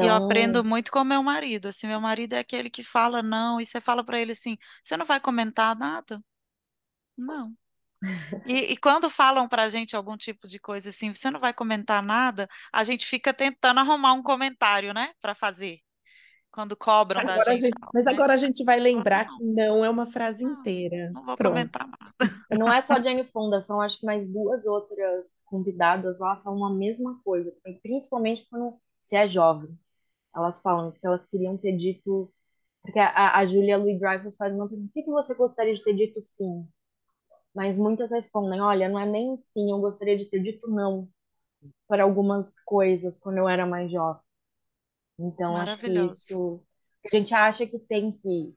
E eu Então, aprendo muito com meu marido. Assim, meu marido é aquele que fala não, e você fala para ele assim: você não vai comentar nada? Não. E, e quando falam pra gente algum tipo de coisa assim, você não vai comentar nada, a gente fica tentando arrumar um comentário, né, Pra fazer. Quando cobram da Agora a gente gente, algo, mas né? agora a gente vai lembrar Não, que não é uma frase não, inteira. não vou Pronto. comentar nada. E não é só Jane Fonda, são acho que mais duas outras convidadas lá falam a mesma coisa, principalmente quando se é jovem. Elas falam isso, que elas queriam ter dito. Porque a, a Julia Louis-Dreyfus faz uma pergunta: o que, que você gostaria de ter dito sim? Mas muitas respondem: olha, não é nem sim, eu gostaria de ter dito não para algumas coisas quando eu era mais jovem. Então acho que Maravilhoso. isso. A gente acha que tem que,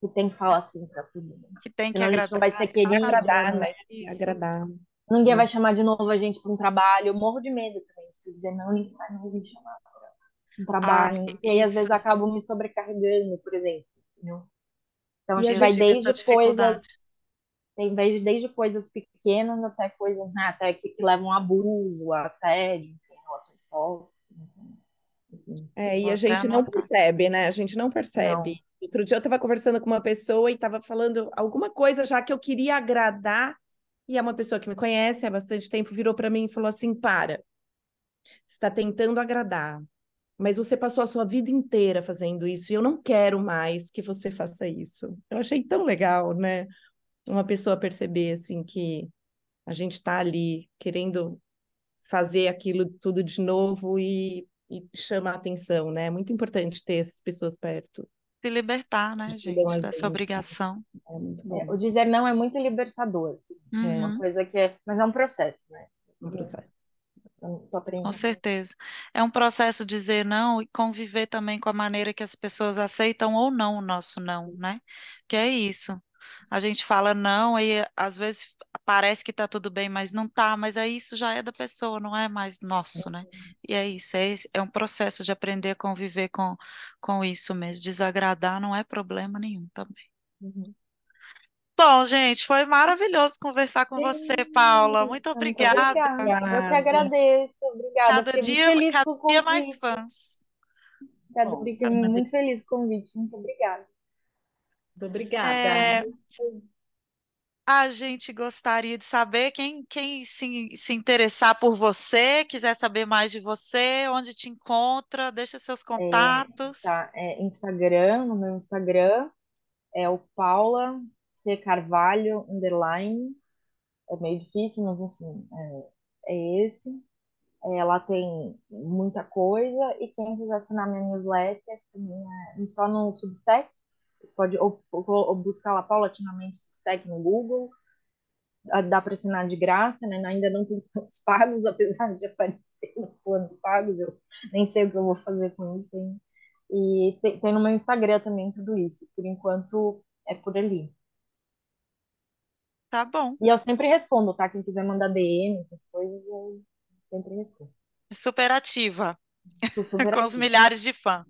que tem que falar sim para tudo. Né? Que tem que Senão a gente não agradar, vai ser querida, agradar, né? né? Isso. Agradar. Ninguém vai chamar de novo a gente para um trabalho. Eu morro de medo também. Se dizer não, ninguém vai me chamar para um Ah, trabalho. E aí, às isso. vezes, acabo me sobrecarregando, por exemplo. entendeu? Então, E acho a que vai gente, essa desde coisas, tem desde, desde coisas pequenas até coisas né, até que, que levam a abuso, a assédio, enfim, relações tóxicas. É, e a gente não percebe, né? A gente não não. percebe. Outro dia eu estava conversando com uma pessoa e estava falando alguma coisa já que eu queria agradar, e é uma pessoa que me conhece há bastante tempo, virou para mim e falou assim: para, você está tentando agradar, mas você passou a sua vida inteira fazendo isso, e eu não quero mais que você faça isso. Eu achei tão legal, né? Uma pessoa perceber assim que a gente está ali querendo fazer aquilo tudo de novo e, e chama a atenção, né? É muito importante ter essas pessoas perto, Se libertar, né, gente, dessa gente. obrigação. É muito É, bom. o dizer não é muito libertador. É uma Uhum, coisa que é. Mas é um processo, né? É um processo. Tô com certeza. É um processo dizer não e conviver também com a maneira que as pessoas aceitam ou não o nosso não, né? Que é isso. A gente fala não e às vezes parece que tá tudo bem, mas não tá, mas aí isso já é da pessoa, não é mais nosso, né? E é isso, é, é um processo de aprender a conviver com, com isso mesmo. Desagradar não é problema nenhum também. Uhum. Bom, gente, foi maravilhoso conversar com você, Paula. Muito Muito obrigada. obrigada. Eu que Obrigada. agradeço. Obrigada. Cada Fiquei muito dia, feliz cada dia mais fãs. Cada- Bom, Fiquei uma muito feliz com o convite. Muito obrigada. Muito obrigada. É, a gente gostaria de saber quem, quem se, se interessar por você, quiser saber mais de você, onde te encontra, deixa seus É, contatos. tá, é Instagram, no meu Instagram é o Paula C. Carvalho, underline. É meio difícil, mas enfim, é, é esse. É, lá tem muita coisa. E quem quiser assinar minha newsletter, é só no Substack. Pode ou, ou- buscar lá paulatinamente Substack no Google. Ah, Dá para assinar de graça, né? Ainda não tem planos pagos, apesar de aparecer nos planos pagos. Eu nem sei o que eu vou fazer com isso ainda. E tem, tem no meu Instagram também tudo isso. Por enquanto é por ali. Tá bom. E eu sempre respondo, tá? Quem quiser mandar DM, essas coisas, eu sempre respondo. Super ativa, Sou super com os milhares de fãs.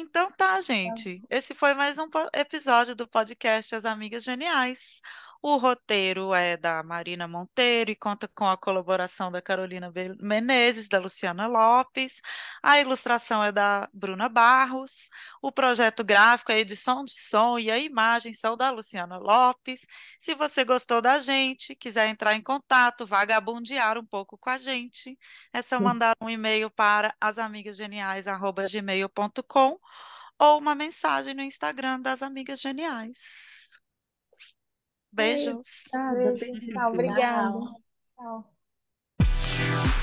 Então tá, gente. Esse foi mais um episódio do podcast As Amigas Geniais. O roteiro é da Marina Monteiro e conta com a colaboração da Carolina Menezes, da Luciana Lopes. A ilustração é da Bruna Barros. O projeto gráfico, a edição de som e a imagem são da Luciana Lopes. Se você gostou da gente, quiser entrar em contato, vagabundear um pouco com a gente, é só mandar um e-mail para asamigasgeniais.gmail.com ou uma mensagem no Instagram das Amigas Geniais. Beijos. Beijos. tchau, obrigada. Tchau. Tchau.